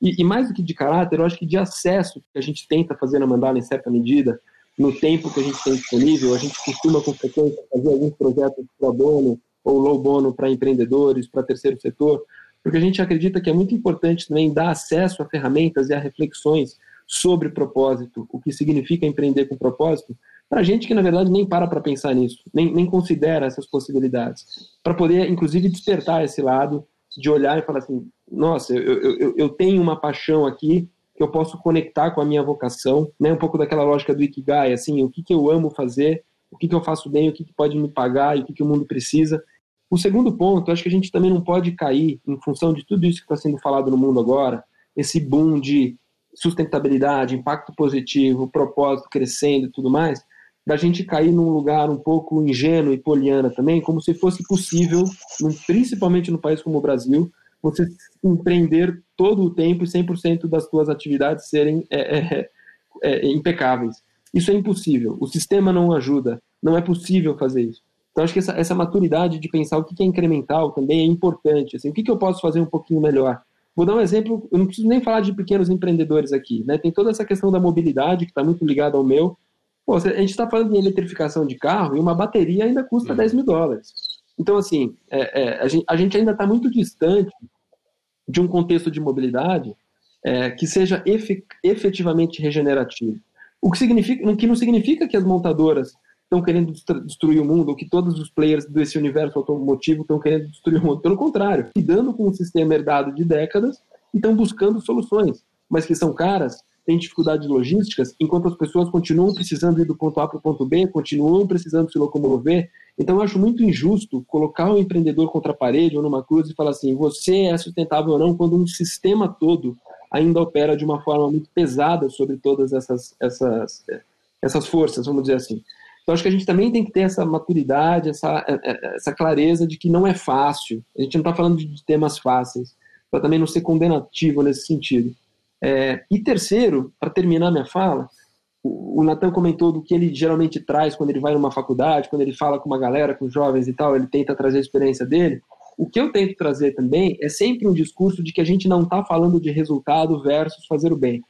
e, e, mais do que de caráter, eu acho que de acesso que a gente tenta fazer na mandala em certa medida, no tempo que a gente tem disponível, a gente costuma com frequência fazer alguns projetos pro bono ou low bono para empreendedores, para terceiro setor, porque a gente acredita que é muito importante também dar acesso a ferramentas e a reflexões sobre propósito, o que significa empreender com propósito, para gente que na verdade nem para para pensar nisso, nem, nem considera essas possibilidades, para poder inclusive despertar esse lado de olhar e falar assim, nossa, eu, eu, eu tenho uma paixão aqui que eu posso conectar com a minha vocação, né? Um pouco daquela lógica do ikigai, assim, o que, que eu amo fazer, o que, que eu faço bem, o que, que pode me pagar e o que, que o mundo precisa. O segundo ponto, acho que a gente também não pode cair em função de tudo isso que está sendo falado no mundo agora, esse boom de sustentabilidade, impacto positivo, propósito crescendo e tudo mais, da gente cair num lugar um pouco ingênuo e poliana também, como se fosse possível, principalmente no país como o Brasil, você empreender todo o tempo e 100% das suas atividades serem é, é, é, impecáveis. Isso é impossível. O sistema não ajuda. Não é possível fazer isso. Então, acho que essa, essa maturidade de pensar o que é incremental também é importante. Assim, o que, que eu posso fazer um pouquinho melhor? Vou dar um exemplo, eu não preciso nem falar de pequenos empreendedores aqui. Né? Tem toda essa questão da mobilidade, que está muito ligada ao meu, Pô, a gente está falando em eletrificação de carro e uma bateria ainda custa uhum. 10 mil dólares. Então, assim, é, é, a, gente, a, gente, ainda está muito distante de um contexto de mobilidade é, que seja efetivamente regenerativo. O que, significa, o que não significa que as montadoras estão querendo destruir o mundo, ou que todos os players desse universo automotivo estão querendo destruir o mundo. Pelo contrário, lidando com um sistema herdado de décadas e estão buscando soluções, mas que são caras tem dificuldades logísticas, enquanto as pessoas continuam precisando ir do ponto A para o ponto B, continuam precisando se locomover. Então, eu acho muito injusto colocar o um empreendedor contra a parede ou numa cruz e falar assim: você é sustentável ou não, quando um sistema todo ainda opera de uma forma muito pesada sobre todas essas, essas, essas forças, vamos dizer assim. Então, acho que a gente também tem que ter essa maturidade, essa, essa clareza de que não é fácil. A gente não está falando de temas fáceis, para também não ser condenativo nesse sentido. É, e terceiro, para terminar minha fala, o, o Natan comentou do que ele geralmente traz quando ele vai numa faculdade, quando ele fala com uma galera, com jovens e tal, ele tenta trazer a experiência dele. O que eu tento trazer também é sempre um discurso de que a gente não está falando de resultado versus fazer o bem.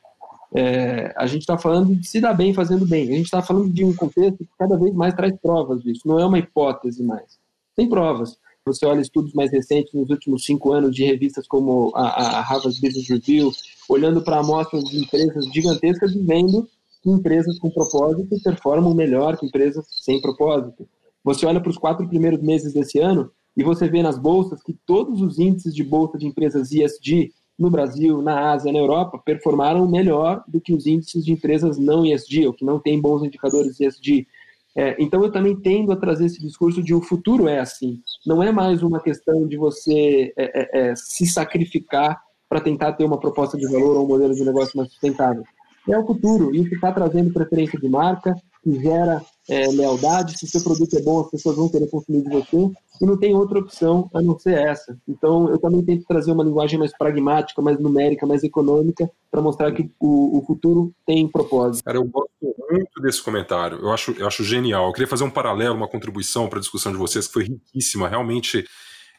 É, a gente está falando de se dar bem fazendo bem. A gente está falando de um contexto que cada vez mais traz provas disso. Não é uma hipótese mais. Tem provas. Você olha estudos mais recentes nos últimos cinco anos de revistas como a, a Harvard Business Review, olhando para amostras de empresas gigantescas e vendo que empresas com propósito performam melhor que empresas sem propósito. Você olha para os quatro primeiros meses desse ano e você vê nas bolsas que todos os índices de bolsa de empresas ESG no Brasil, na Ásia, na Europa, performaram melhor do que os índices de empresas não ESG, ou que não têm bons indicadores ESG. É, então, eu também tendo a trazer esse discurso de o futuro é assim. Não é mais uma questão de você é, é, é se sacrificar para tentar ter uma proposta de valor ou um modelo de negócio mais sustentável. É o futuro. Isso está trazendo preferência de marca, que gera é, lealdade. Se o seu produto é bom, as pessoas vão querer consumir de você. E não tem outra opção a não ser essa. Então, eu também tento trazer uma linguagem mais pragmática, mais numérica, mais econômica, para mostrar que o, o, futuro tem propósito. Cara, eu gosto muito desse comentário. Eu acho, eu acho genial. Eu queria fazer um paralelo, uma contribuição para a discussão de vocês, que foi riquíssima, realmente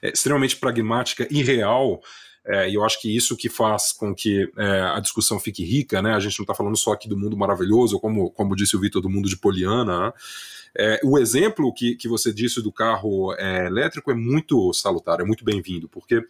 é, extremamente pragmática e real. É, e eu acho que isso que faz com que é, a discussão fique rica, né? A gente não está falando só aqui do mundo maravilhoso, como, como disse o Vitor, do mundo de Poliana. Né? É, o exemplo que, que você disse do carro é, elétrico é muito salutar, é muito bem-vindo, porque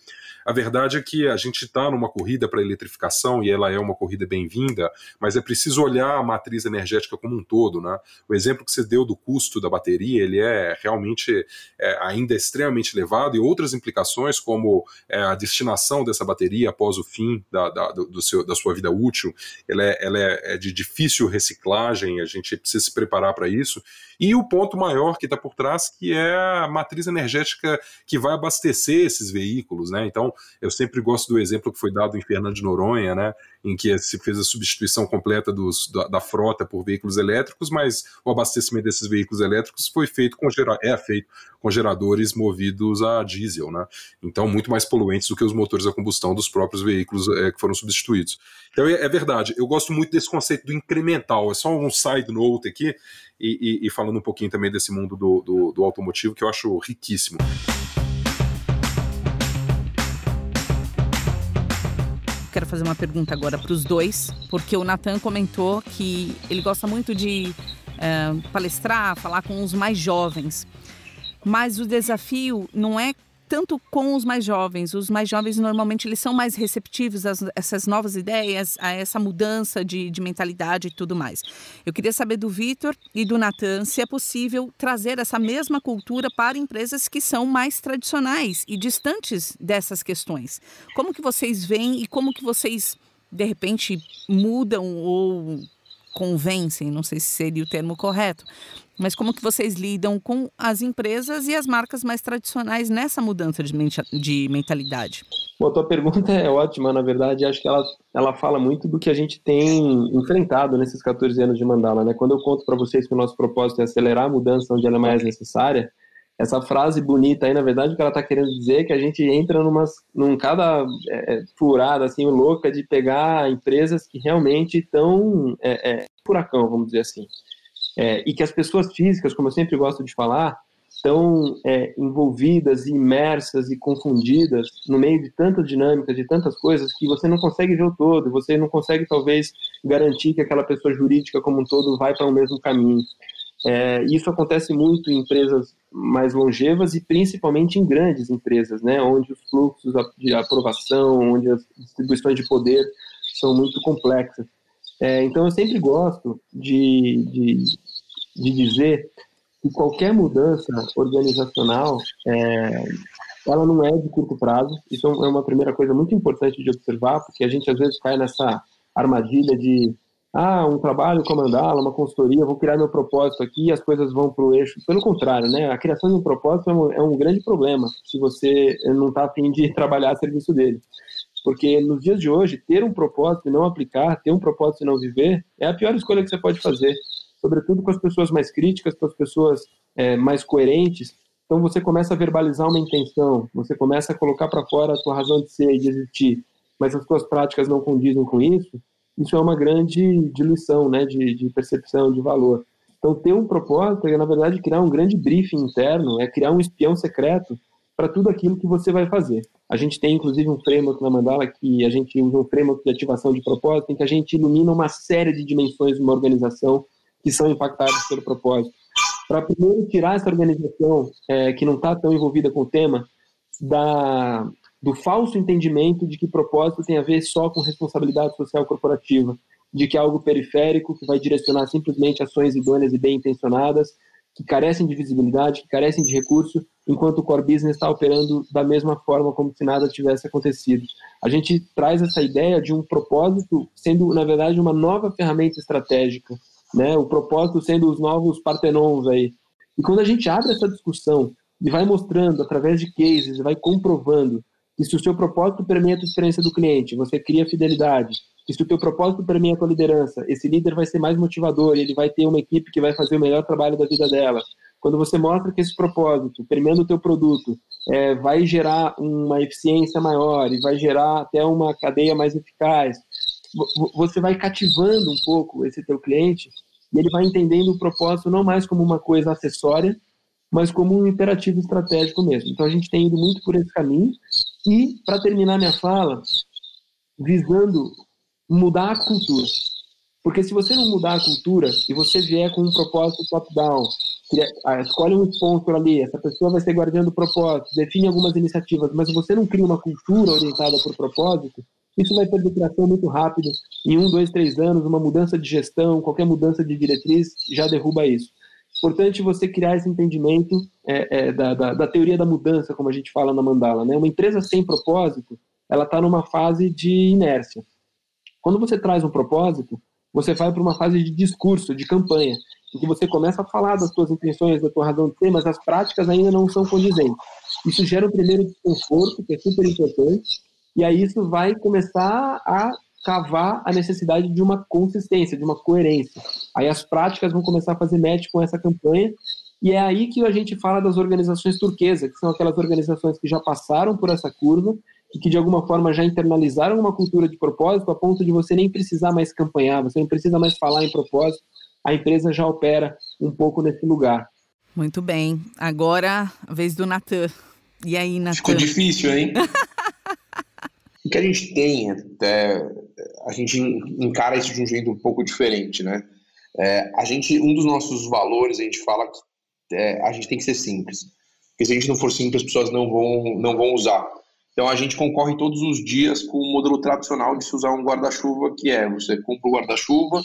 a verdade é que a gente está numa corrida para eletrificação e ela é uma corrida bem-vinda, mas é preciso olhar a matriz energética como um todo. Né? O exemplo que você deu do custo da bateria, ele é realmente é, ainda extremamente elevado e outras implicações, como é, a destinação dessa bateria após o fim da, da, do seu, da sua vida útil, ela, é, ela é, é de difícil reciclagem, a gente precisa se preparar para isso. E o ponto maior que está por trás, que é a matriz energética que vai abastecer esses veículos. Né? Então, eu sempre gosto do exemplo que foi dado em Fernando de Noronha, né, em que se fez a substituição completa dos, da, da, frota por veículos elétricos, mas o abastecimento desses veículos elétricos foi feito com gera, é feito com geradores movidos a diesel, né? Então muito mais poluentes do que os motores a combustão dos próprios veículos é, que foram substituídos. Então é, é, verdade. Eu gosto muito desse conceito do incremental. É só um side note aqui e, e, e falando um pouquinho também desse mundo do, do, do automotivo que eu acho riquíssimo. Fazer uma pergunta agora para os dois, porque o Natan comentou que ele gosta muito de é, palestrar, falar com os mais jovens. Mas o desafio não é tanto com os mais jovens. Os mais jovens normalmente eles são mais receptivos a essas novas ideias, a essa mudança de, de mentalidade e tudo mais. Eu queria saber do Vitor e do Natan se é possível trazer essa mesma cultura para empresas que são mais tradicionais e distantes dessas questões. Como que vocês veem e como que vocês de repente mudam ou convencem, não sei se seria o termo correto, mas como que vocês lidam com as empresas e as marcas mais tradicionais nessa mudança de, de mentalidade? Bom, a tua pergunta é ótima, na verdade, acho que ela, ela fala muito do que a gente tem enfrentado nesses 14 anos de Mandala, né? Quando eu conto para vocês que o nosso propósito é acelerar a mudança onde ela é mais necessária, essa frase bonita aí, na verdade, o que ela está querendo dizer é que a gente entra numa, num cada é, é, furada, assim, louca de pegar empresas que realmente estão é, é, furacão, vamos dizer assim. É, e que as pessoas físicas, como eu sempre gosto de falar, estão é, envolvidas, imersas e confundidas no meio de tantas dinâmicas, de tantas coisas, que você não consegue ver o todo, você não consegue, talvez, garantir que aquela pessoa jurídica como um todo vai para o mesmo caminho. É, isso acontece muito em empresas mais longevas e principalmente em grandes empresas, né, onde os fluxos de aprovação, onde as distribuições de poder são muito complexas. É, então, eu sempre gosto de, de, de, dizer que qualquer mudança organizacional, é, ela não é de curto prazo. Isso é uma primeira coisa muito importante de observar, porque a gente às vezes cai nessa armadilha de ah, um trabalho com a Mandala, uma consultoria, vou criar meu propósito aqui e as coisas vão para o eixo. Pelo contrário, né? A criação de um propósito é um, é um grande problema se você não está afim de trabalhar a serviço dele. Porque nos dias de hoje, ter um propósito e não aplicar, ter um propósito e não viver, é a pior escolha que você pode fazer. Sobretudo com as pessoas mais críticas, com as pessoas é, mais coerentes. Então você começa a verbalizar uma intenção, você começa a colocar para fora a sua razão de ser e de existir, mas as suas práticas não condizem com isso isso é uma grande diluição né, de, de percepção, de valor. Então, ter um propósito é, na verdade, criar um grande briefing interno, é criar um espião secreto para tudo aquilo que você vai fazer. A gente tem, inclusive, um framework na Mandala que a gente usa um framework de ativação de propósito, em que a gente ilumina uma série de dimensões de uma organização que são impactadas pelo propósito. para primeiro tirar essa organização é, que não está tão envolvida com o tema da, do falso entendimento de que propósito tem a ver só com responsabilidade social corporativa, de que é algo periférico que vai direcionar simplesmente ações idôneas e bem intencionadas, que carecem de visibilidade, que carecem de recurso, enquanto o core business está operando da mesma forma como se nada tivesse acontecido. A gente traz essa ideia de um propósito sendo, na verdade, uma nova ferramenta estratégica, né? O propósito sendo os novos partenons aí. E quando a gente abre essa discussão e vai mostrando através de cases, vai comprovando que se o seu propósito permeia a experiência do cliente, você cria fidelidade, que se o teu propósito permeia a tua liderança, esse líder vai ser mais motivador, ele vai ter uma equipe que vai fazer o melhor trabalho da vida dela. Quando você mostra que esse propósito, permeando o teu produto, é, vai gerar uma eficiência maior e vai gerar até uma cadeia mais eficaz, você vai cativando um pouco esse teu cliente e ele vai entendendo o propósito não mais como uma coisa acessória, mas como um imperativo estratégico mesmo. Então a gente tem ido muito por esse caminho e para terminar minha fala, visando mudar a cultura. Porque se você não mudar a cultura e você vier com um propósito top-down, ah, escolhe um sponsor ali, essa pessoa vai ser guardiã do propósito, define algumas iniciativas, mas você não cria uma cultura orientada por propósito, isso vai perder tração muito rápido. Em um, dois, três anos, uma mudança de gestão, qualquer mudança de diretriz já derruba isso. Importante você criar esse entendimento é, é, da, da, da, teoria da mudança, como a gente fala na Mandala. Né? Uma empresa sem propósito, ela está numa fase de inércia. Quando você traz um propósito, você vai para uma fase de discurso, de campanha, em que você começa a falar das suas intenções, da sua razão de ser, mas as práticas ainda não são condizentes. Isso gera um primeiro desconforto, que é super importante, e aí isso vai começar a cavar a necessidade de uma consistência, de uma coerência. Aí as práticas vão começar a fazer match com essa campanha, e é aí que a gente fala das organizações turquesas, que são aquelas organizações que já passaram por essa curva e que de alguma forma já internalizaram uma cultura de propósito a ponto de você nem precisar mais campanhar, você não precisa mais falar em propósito, a empresa já opera um pouco nesse lugar. Muito bem. Agora, a vez do Natan. E aí, Natan? Ficou difícil, hein? o que a gente tem, até, a gente encara isso de um jeito um pouco diferente, né? É, a gente, um dos nossos valores, a gente fala que é, a gente tem que ser simples. Porque se a gente não for simples, as pessoas não vão, não vão usar. Então a gente concorre todos os dias com o modelo tradicional de se usar um guarda-chuva, que é você compra o guarda-chuva,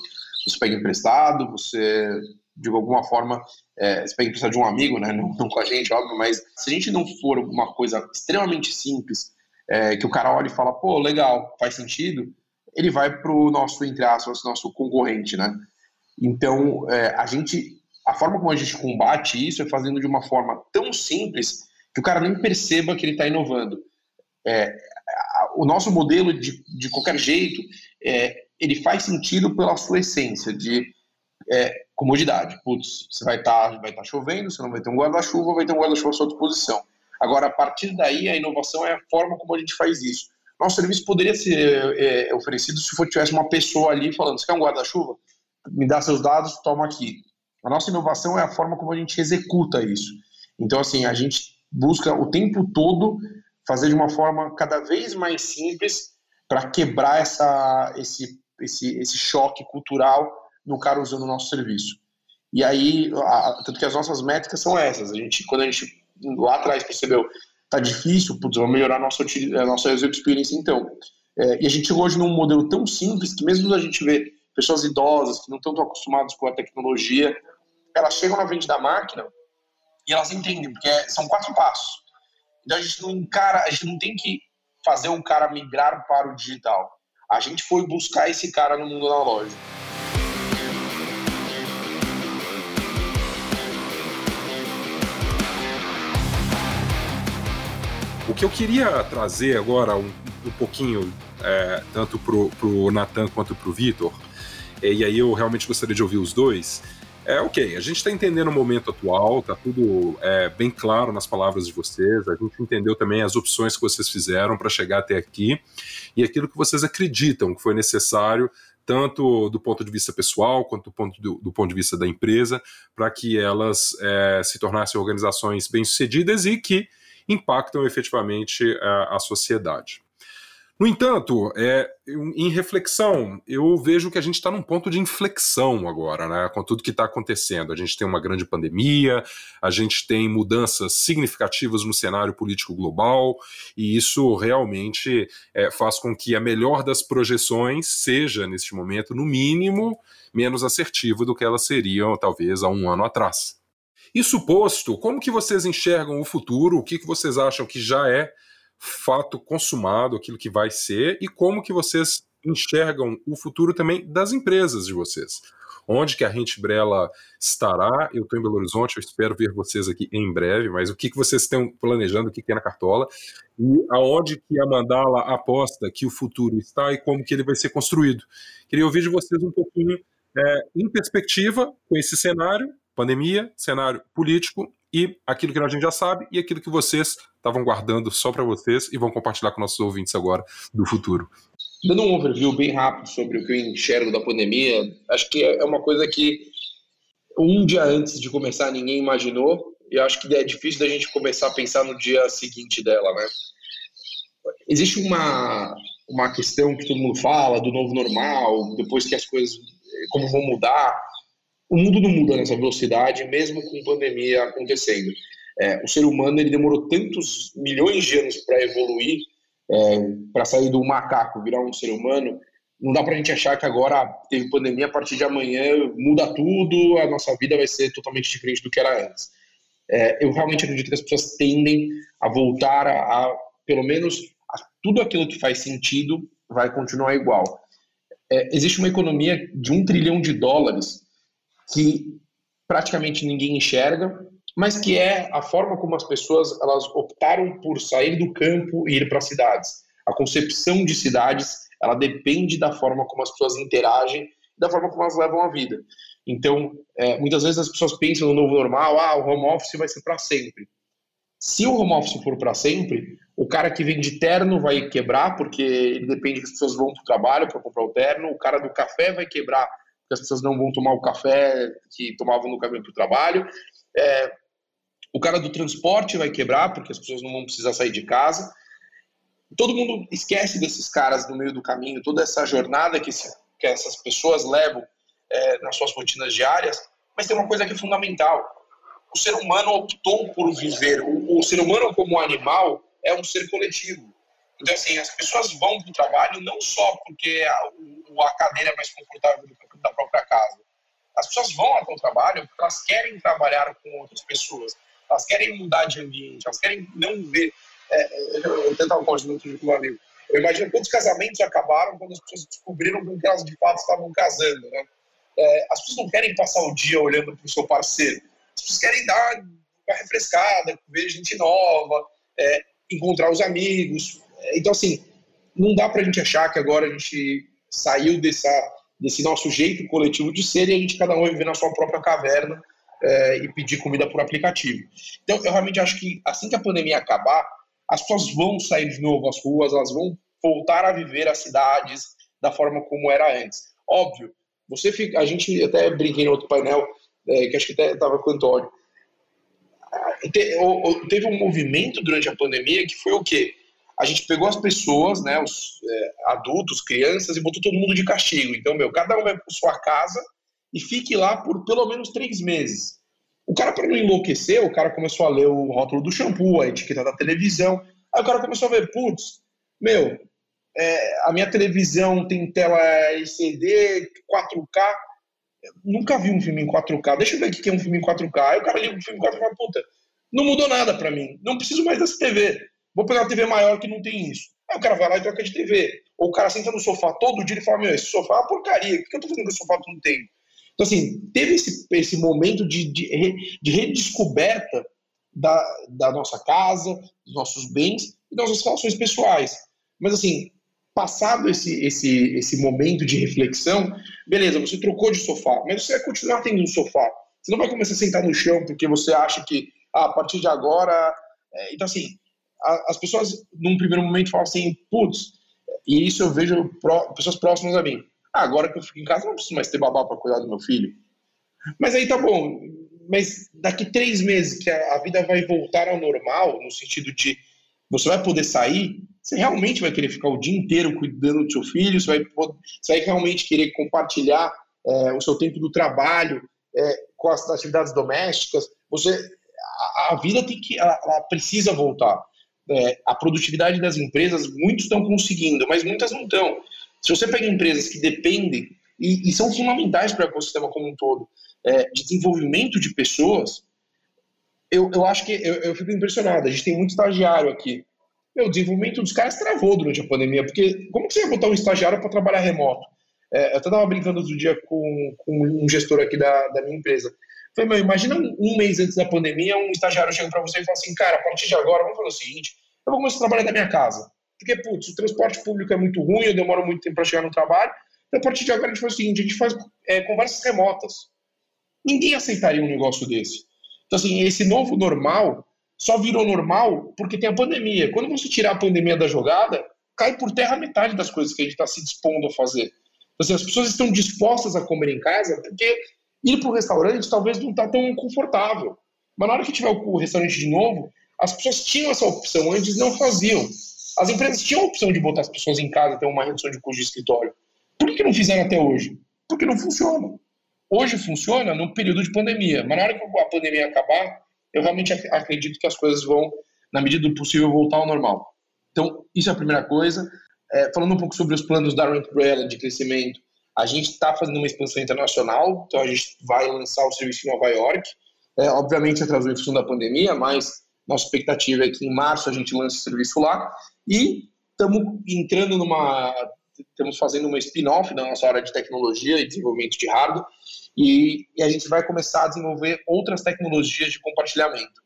você pega emprestado, você de alguma forma é, você pega emprestado de um amigo, né? Não, não, com a gente, óbvio, mas se a gente não for uma coisa extremamente simples, é, que o cara olha e fala, pô, legal, faz sentido, ele vai para o nosso, entre aspas, nosso concorrente, né? Então, é, a gente, a forma como a gente combate isso é fazendo de uma forma tão simples que o cara nem perceba que ele está inovando é, o nosso modelo de, de qualquer jeito, é, ele faz sentido pela sua essência de é, comodidade. Putz, você vai estar tá, vai tá chovendo, você não vai ter um guarda-chuva, vai ter um guarda-chuva à sua disposição. Agora, a partir daí, a inovação é a forma como a gente faz isso. Nosso serviço poderia ser é, oferecido se tivesse uma pessoa ali falando: você quer um guarda-chuva? Me dá seus dados, toma aqui. A nossa inovação é a forma como a gente executa isso. Então, assim, a gente busca o tempo todo fazer de uma forma cada vez mais simples para quebrar essa, esse, esse, esse choque cultural no cara usando o nosso serviço. E aí, a, tanto que as nossas métricas são essas. A gente, quando a gente lá atrás percebeu tá difícil, putz, vamos melhorar a nossa, a nossa user experience então. É, e a gente chegou hoje num modelo tão simples que mesmo a gente vê pessoas idosas que não estão tão acostumadas com a tecnologia, elas chegam na frente da máquina e elas entendem, porque são quatro passos. Então a gente não encara, a gente não tem que fazer um cara migrar para o digital. A gente foi buscar esse cara no mundo analógico. O que eu queria trazer agora um, um pouquinho, é, tanto para o Natan quanto para o Vitor, e aí eu realmente gostaria de ouvir os dois, é ok, a gente está entendendo o momento atual, tá tudo é, bem claro nas palavras de vocês, a gente entendeu também as opções que vocês fizeram para chegar até aqui e aquilo que vocês acreditam que foi necessário, tanto do ponto de vista pessoal quanto do ponto, do, do ponto de vista da empresa, para que elas é, se tornassem organizações bem-sucedidas e que impactam efetivamente a, a sociedade. No entanto, é, em reflexão, eu vejo que a gente está num ponto de inflexão agora, né, com tudo que está acontecendo. A gente tem uma grande pandemia, a gente tem mudanças significativas no cenário político global, e isso realmente é, faz com que a melhor das projeções seja, neste momento, no mínimo, menos assertiva do que elas seriam, talvez, há um ano atrás. Isso posto, como que vocês enxergam o futuro? O que, que vocês acham que já é fato consumado, aquilo que vai ser, e como que vocês enxergam o futuro também das empresas de vocês. Onde que a Rente Brela estará? Eu estou em Belo Horizonte, eu espero ver vocês aqui em breve, mas o que, que vocês estão planejando, o que, que na cartola, e aonde que a Mandala aposta que o futuro está e como que ele vai ser construído. Queria ouvir de vocês um pouquinho é, em perspectiva com esse cenário, pandemia, cenário político e aquilo que a gente já sabe e aquilo que vocês estavam guardando só para vocês e vão compartilhar com nossos ouvintes agora do futuro. Dando um overview bem rápido sobre o que eu enxergo da pandemia, acho que é uma coisa que um dia antes de começar ninguém imaginou e acho que é difícil da gente começar a pensar no dia seguinte dela, né? Existe uma uma questão que todo mundo fala do novo normal, depois que as coisas como vão mudar. O mundo não muda nessa velocidade, mesmo com pandemia acontecendo. É, o ser humano ele demorou tantos milhões de anos para evoluir, é, para sair do macaco, virar um ser humano. Não dá para a gente achar que agora teve pandemia, a partir de amanhã muda tudo, a nossa vida vai ser totalmente diferente do que era antes. É, eu realmente acredito que as pessoas tendem a voltar a, a pelo menos, a tudo aquilo que faz sentido vai continuar igual. É, existe uma economia de um trilhão de dólares que praticamente ninguém enxerga, mas que é a forma como as pessoas elas optaram por sair do campo e ir para cidades. A concepção de cidades ela depende da forma como as pessoas interagem, da forma como elas levam a vida. Então, é, muitas vezes as pessoas pensam no novo normal, ah, o home office vai ser para sempre. Se o home office for para sempre, o cara que vem de terno vai quebrar, porque ele depende que as pessoas vão para o trabalho para comprar o terno, o cara do café vai quebrar, porque as pessoas não vão tomar o café que tomavam no caminho para o trabalho. É, o cara do transporte vai quebrar, porque as pessoas não vão precisar sair de casa. Todo mundo esquece desses caras no meio do caminho, toda essa jornada que, que essas pessoas levam é, nas suas rotinas diárias. Mas tem uma coisa que é fundamental: o ser humano optou por viver. O, o ser humano, como animal, é um ser coletivo. Então, assim, as pessoas vão para o trabalho não só porque a, a cadeira é mais confortável do que da própria casa. As pessoas vão até o trabalho porque elas querem trabalhar com outras pessoas elas querem mudar de ambiente, elas querem não ver. É, eu, eu tentava um muito com meu amigo. Eu imagino quantos casamentos acabaram quando as pessoas descobriram que elas de fato estavam casando. Né? É, as pessoas não querem passar o dia olhando para o seu parceiro, as pessoas querem dar uma refrescada, ver gente nova, é, encontrar os amigos. É, então, assim, não dá para a gente achar que agora a gente saiu dessa, desse nosso jeito coletivo de ser e a gente cada um viver na sua própria caverna é, e pedir comida por aplicativo. Então, eu realmente acho que assim que a pandemia acabar, as pessoas vão sair de novo às ruas, elas vão voltar a viver as cidades da forma como era antes. Óbvio, você fica, a gente até brinquei no outro painel, é, que acho que até estava com o Antônio. Ah, teve um movimento durante a pandemia que foi o quê? A gente pegou as pessoas, né, os é, adultos, crianças, e botou todo mundo de castigo. Então, meu, cada um vai para sua casa e fique lá por pelo menos três meses. O cara, para não enlouquecer, o cara começou a ler o rótulo do shampoo, a etiqueta da televisão. Aí o cara começou a ver, putz, meu, é, a minha televisão tem tela LCD, 4K. Eu nunca vi um filme em 4K. Deixa eu ver o que é um filme em 4K. Aí o cara liga um filme em 4K e fala, puta, não mudou nada para mim. Não preciso mais dessa TV. Vou pegar uma TV maior que não tem isso. Aí o cara vai lá e troca de TV. Ou o cara senta no sofá todo dia e fala, meu, esse sofá é uma porcaria. O que eu tô fazendo com esse sofá que não tem? Então, assim, teve esse, esse momento de, de, de redescoberta da, da nossa casa, dos nossos bens e das nossas relações pessoais. Mas, assim, passado esse, esse, esse momento de reflexão, beleza, você trocou de sofá, mas você vai continuar tendo um sofá. Você não vai começar a sentar no chão porque você acha que ah, a partir de agora. É, então, assim, as pessoas, num primeiro momento, falam assim, putz, e isso eu vejo pessoas próximas a mim. Ah, agora que eu fico em casa, não preciso mais ter babá para cuidar do meu filho. Mas aí tá bom. Mas daqui três meses que a, a vida vai voltar ao normal, no sentido de você vai poder sair, você realmente vai querer ficar o dia inteiro cuidando do seu filho, você vai, você vai realmente querer compartilhar é, o seu tempo do trabalho é, com as atividades domésticas. Você, a, a vida tem que, ela, ela precisa voltar. É, a produtividade das empresas, muitos estão conseguindo, mas muitas não estão. Se você pega empresas que dependem e, e são fundamentais para o ecossistema como um todo, é, de desenvolvimento de pessoas, eu, eu acho que eu, eu fico impressionado. A gente tem muito estagiário aqui. Meu, o desenvolvimento dos caras travou durante a pandemia, porque como que você vai botar um estagiário para trabalhar remoto? É, eu estava brincando outro dia com, com, um gestor aqui da, da minha empresa. Falei, meu, imagina um mês antes da pandemia, um estagiário chega para você e fala assim, cara, a partir de agora, vamos fazer o seguinte, eu vou começar a trabalhar da minha casa. Porque, putz, o transporte público é muito ruim, eu demoro muito tempo para chegar no trabalho, então a partir de agora a gente faz o seguinte, a gente faz é, conversas remotas. Ninguém aceitaria um negócio desse. Então, assim, esse novo normal só virou normal porque tem a pandemia. Quando você tirar a pandemia da jogada, cai por terra metade das coisas que a gente está se dispondo a fazer. Então, assim, as pessoas estão dispostas a comer em casa porque ir para o restaurante talvez não está tão confortável. Mas na hora que tiver o restaurante de novo, as pessoas tinham essa opção, antes não faziam. As empresas tinham a opção de botar as pessoas em casa, ter uma redução de custo de escritório. Por que não fizeram até hoje? Porque não funciona. Hoje funciona no período de pandemia, mas na hora que a pandemia acabar, eu realmente acredito que as coisas vão, na medida do possível, voltar ao normal. Então, isso é a primeira coisa. É, falando um pouco sobre os planos da Rent Umbrella de crescimento, a gente está fazendo uma expansão internacional, então a gente vai lançar o serviço em Nova York. É, obviamente atrasou em função da pandemia, mas nossa expectativa é que em março a gente lance o serviço lá. E estamos entrando numa. Estamos fazendo uma spin-off da nossa área de tecnologia e desenvolvimento de hardware, e, e, a gente vai começar a desenvolver outras tecnologias de compartilhamento.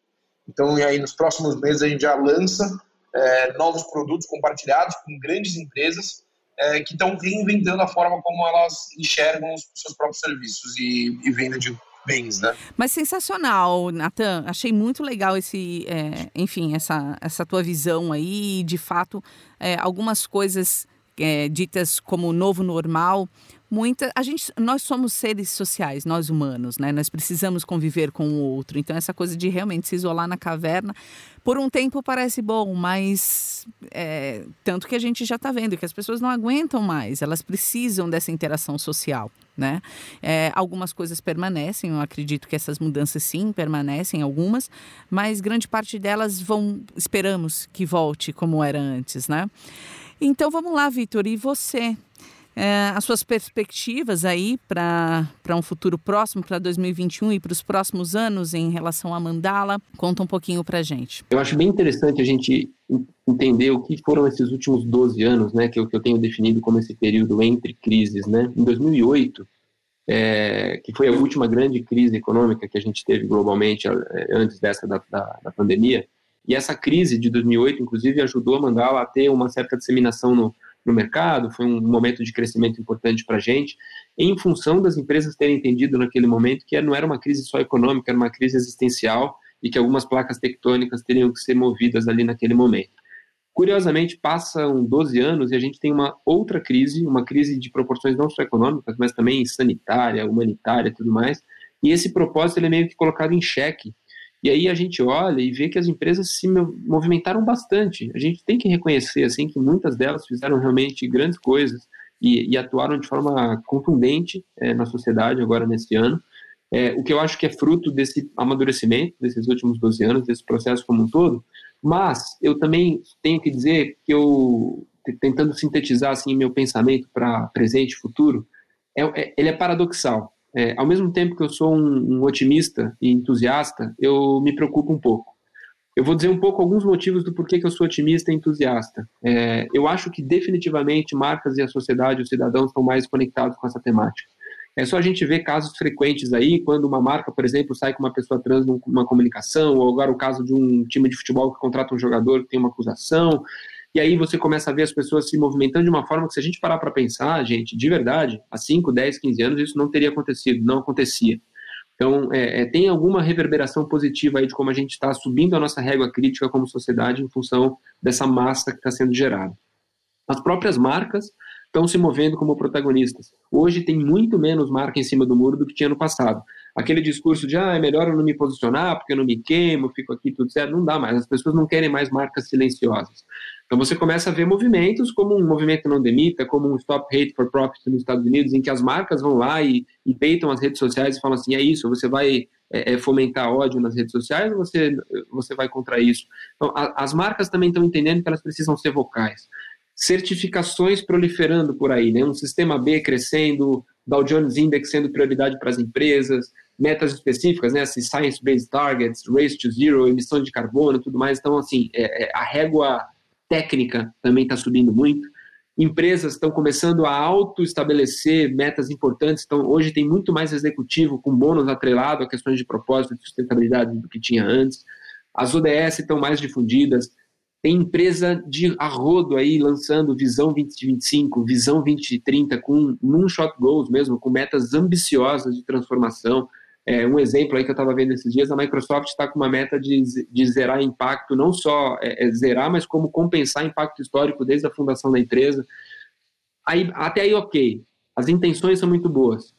Então, e aí nos próximos meses a gente já lança é, novos produtos compartilhados com grandes empresas é, que estão reinventando a forma como elas enxergam os seus próprios serviços e, e venda de bens, né? Mas sensacional, Natan. Achei muito legal esse, é, enfim, essa, essa tua visão aí. De fato, é, algumas coisas é, ditas como novo normal muita a gente nós somos seres sociais nós humanos né? Nós precisamos conviver com o outro. Então essa coisa de realmente se isolar na caverna por um tempo parece bom mas é, tanto que a gente já está vendo que as pessoas não aguentam mais elas precisam dessa interação social né? É, algumas coisas permanecem eu acredito que essas mudanças sim permanecem algumas mas grande parte delas vão esperamos que volte como era antes né? Então vamos lá Vitor e você é, as suas perspectivas aí para um futuro próximo, para 2021 e para os próximos anos em relação à Mandala. Conta um pouquinho para gente. Eu acho bem interessante a gente entender o que foram esses últimos 12 anos, né, que eu, que eu tenho definido como esse período entre crises. Né? Em 2008, é, que foi a última grande crise econômica que a gente teve globalmente é, antes dessa da, da, da pandemia, e essa crise de 2008, inclusive, ajudou a Mandala a ter uma certa disseminação no, no mercado, foi um momento de crescimento importante para a gente, em função das empresas terem entendido naquele momento que não era uma crise só econômica, era uma crise existencial e que algumas placas tectônicas teriam que ser movidas ali naquele momento. Curiosamente, passam 12 anos e a gente tem uma outra crise, uma crise de proporções não só econômicas, mas também sanitária, humanitária e tudo mais, e esse propósito ele é meio que colocado em xeque e aí a gente olha e vê que as empresas se movimentaram bastante. A gente tem que reconhecer assim que muitas delas fizeram realmente grandes coisas e, e atuaram de forma contundente é, na sociedade agora nesse ano. É, o que eu acho que é fruto desse amadurecimento desses últimos 12 anos, desse processo como um todo. Mas eu também tenho que dizer que eu, tentando sintetizar assim meu pensamento para presente e futuro, é, é, ele é paradoxal é, ao mesmo tempo que eu sou um, um, otimista e entusiasta, eu me preocupo um pouco. Eu vou dizer um pouco alguns motivos do porquê que eu sou otimista e entusiasta. É, eu acho que definitivamente marcas e a sociedade, os cidadãos estão mais conectados com essa temática. É só a gente ver casos frequentes aí, quando uma marca, por exemplo, sai com uma pessoa trans numa comunicação, ou agora o caso de um time de futebol que contrata um jogador que tem uma acusação, e aí você começa a ver as pessoas se movimentando de uma forma que, se a gente parar para pensar, gente, de verdade, há 5, 10, 15 anos isso não teria acontecido, não acontecia. Então, é, é, tem alguma reverberação positiva aí de como a gente está subindo a nossa régua crítica como sociedade em função dessa massa que está sendo gerada. As próprias marcas estão se movendo como protagonistas. Hoje tem muito menos marca em cima do muro do que tinha no passado. Aquele discurso de, ah, é melhor eu não me posicionar porque eu não me queimo, fico aqui tudo certo, não dá mais. As pessoas não querem mais marcas silenciosas. Então você começa a ver movimentos como um movimento não demita, como um Stop Hate for Profit nos Estados Unidos, em que as marcas vão lá e, e peitam as redes sociais e falam assim, é isso, você vai é, é, fomentar ódio nas redes sociais você, você vai contra isso? Então a, as marcas também estão entendendo que elas precisam ser vocais. Certificações proliferando por aí, né? um sistema B crescendo, Dow Jones Index sendo prioridade para as empresas, metas específicas, né, science-based targets, race to zero, emissão de carbono, tudo mais. Então, assim, é, é, a régua técnica também está subindo muito. Empresas estão começando a auto-estabelecer metas importantes. Então, hoje tem muito mais executivo com bônus atrelado a questões de propósito e sustentabilidade do que tinha antes. As ODS estão mais difundidas. Tem empresa de arrodo aí lançando Visão 2025, Visão 2030, com moonshot goals mesmo, com metas ambiciosas de transformação. É, um exemplo aí que eu estava vendo esses dias, a Microsoft está com uma meta de, de zerar impacto, não só é, é, zerar, mas como compensar impacto histórico desde a fundação da empresa. Aí, até aí, ok. As intenções são muito boas.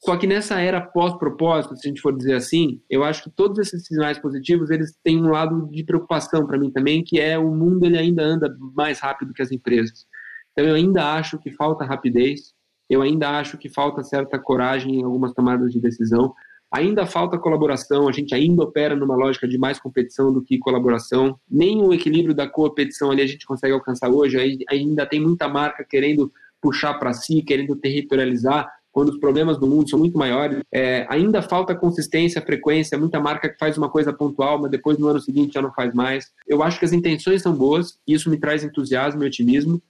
Só que nessa era pós-propósito, se a gente for dizer assim, eu acho que todos esses sinais positivos, eles têm um lado de preocupação para mim também, que é o mundo ele ainda anda mais rápido que as empresas. Então eu ainda acho que falta rapidez, eu ainda acho que falta certa coragem em algumas tomadas de decisão. Ainda falta colaboração, a gente ainda opera numa lógica de mais competição do que colaboração. Nem o equilíbrio da competição ali a gente consegue alcançar hoje. Ainda tem muita marca querendo puxar para si, querendo territorializar, quando os problemas do mundo são muito maiores. É, ainda falta consistência, frequência, muita marca que faz uma coisa pontual, mas depois no ano seguinte já não faz mais. Eu acho que as intenções são boas, isso me traz entusiasmo e otimismo,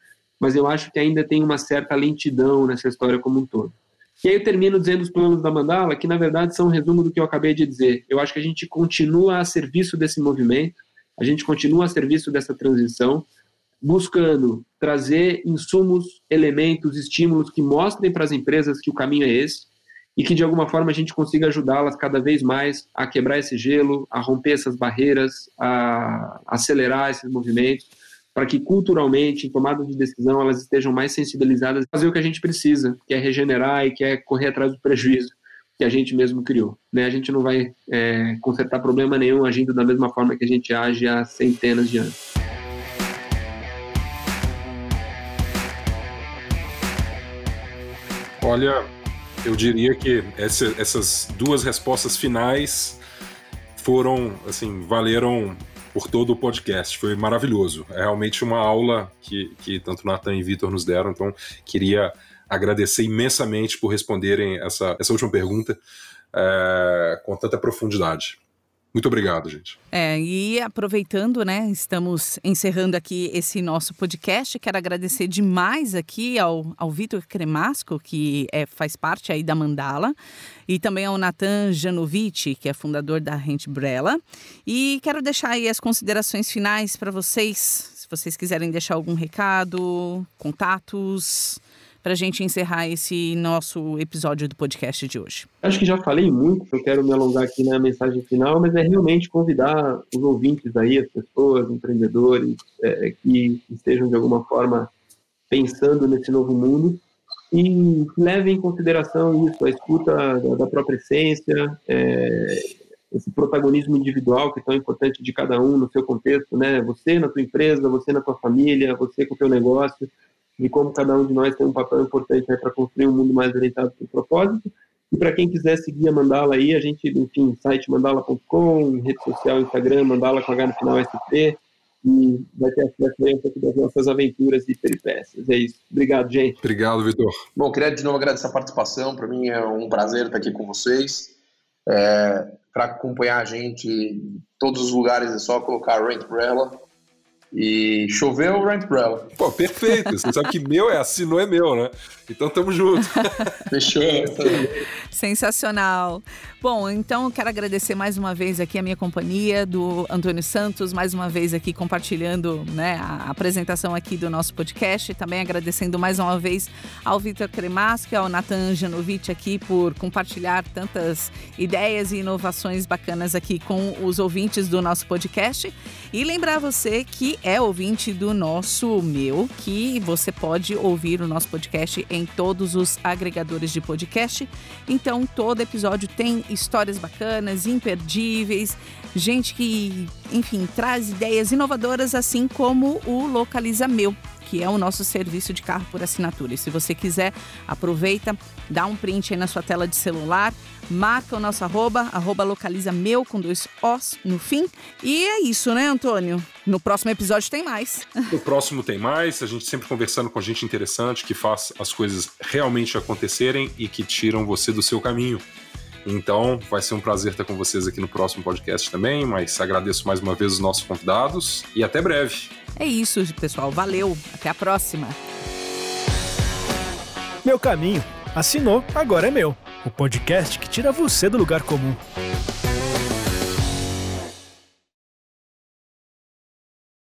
mas eu acho que ainda tem uma certa lentidão nessa história como um todo. E aí eu termino dizendo os planos da Mandala, que na verdade são um resumo do que eu acabei de dizer. Eu acho que a gente continua a serviço desse movimento, a gente continua a serviço dessa transição, buscando trazer insumos, elementos, estímulos que mostrem para as empresas que o caminho é esse e que de alguma forma a gente consiga ajudá-las cada vez mais a quebrar esse gelo, a romper essas barreiras, a acelerar esses movimentos para que culturalmente, em tomada de decisão, elas estejam mais sensibilizadas a fazer o que a gente precisa, que é regenerar e que é correr atrás do prejuízo que a gente mesmo criou. Né? A gente não vai é, consertar problema nenhum agindo da mesma forma que a gente age há centenas de anos. Olha, eu diria que essa, essas duas respostas finais foram, assim, valeram por todo o podcast. Foi maravilhoso. É realmente uma aula que, que tanto Nathan e Vitor nos deram. Então, queria agradecer imensamente por responderem essa, essa última pergunta é, com tanta profundidade. Muito obrigado, gente. É, e aproveitando, né, estamos encerrando aqui esse nosso podcast. Quero agradecer demais aqui ao, ao Vitor Cremasco, que é, faz parte aí da Mandala, e também ao Natan Janovic, que é fundador da Rentbrella. E quero deixar aí as considerações finais para vocês, se vocês quiserem deixar algum recado, contatos para a gente encerrar esse nosso episódio do podcast de hoje? Acho que já falei muito, eu quero me alongar aqui na mensagem final, mas é realmente convidar os ouvintes aí, as pessoas, empreendedores, é, que estejam de alguma forma pensando nesse novo mundo e levem em consideração isso, a escuta da, da própria essência, é, esse protagonismo individual que é tão importante de cada um no seu contexto, né? Você na tua empresa, você na tua família, você com o teu negócio, de como cada um de nós tem um papel importante né, para construir um mundo mais orientado para o propósito. E para quem quiser seguir a Mandala aí, a gente, enfim, site mandala.com, rede social, Instagram, Mandala com H no final SP, e vai ter acesso aí um pouco das nossas aventuras e peripécias. É isso. Obrigado, gente. Obrigado, Vitor. Bom, queria de novo agradecer a participação. Para mim é um prazer estar aqui com vocês. É, para acompanhar a gente em todos os lugares é só colocar Rent Umbrella e choveu Rent Umbrella. Pô, perfeito. Você sabe que meu é assinou é meu, né? Então tamo junto. Fechou. Sensacional. Bom, então eu quero agradecer mais uma vez aqui a minha companhia do Antônio Santos, mais uma vez aqui compartilhando né, a apresentação aqui do nosso podcast. Também agradecendo mais uma vez ao Vitor Cremasco e ao Natan Janovic aqui por compartilhar tantas ideias e inovações bacanas aqui com os ouvintes do nosso podcast. E lembrar você que é ouvinte do nosso meu, que você pode ouvir o nosso podcast em todos os agregadores de podcast. Então, todo episódio tem histórias bacanas, imperdíveis, gente que, enfim, traz ideias inovadoras, assim como o Localiza Meu que é o nosso serviço de carro por assinatura. E se você quiser, aproveita, dá um print aí na sua tela de celular, marca o nosso arroba, arroba localiza meu com dois Os no fim. E é isso, né, Antônio? No próximo episódio tem mais. No próximo tem mais, a gente sempre conversando com gente interessante que faz as coisas realmente acontecerem e que tiram você do seu caminho. Então, vai ser um prazer estar com vocês aqui no próximo podcast também, mas agradeço mais uma vez os nossos convidados e até breve. É isso, pessoal. Valeu. Até a próxima. Meu caminho. Assinou, agora é meu o podcast que tira você do lugar comum.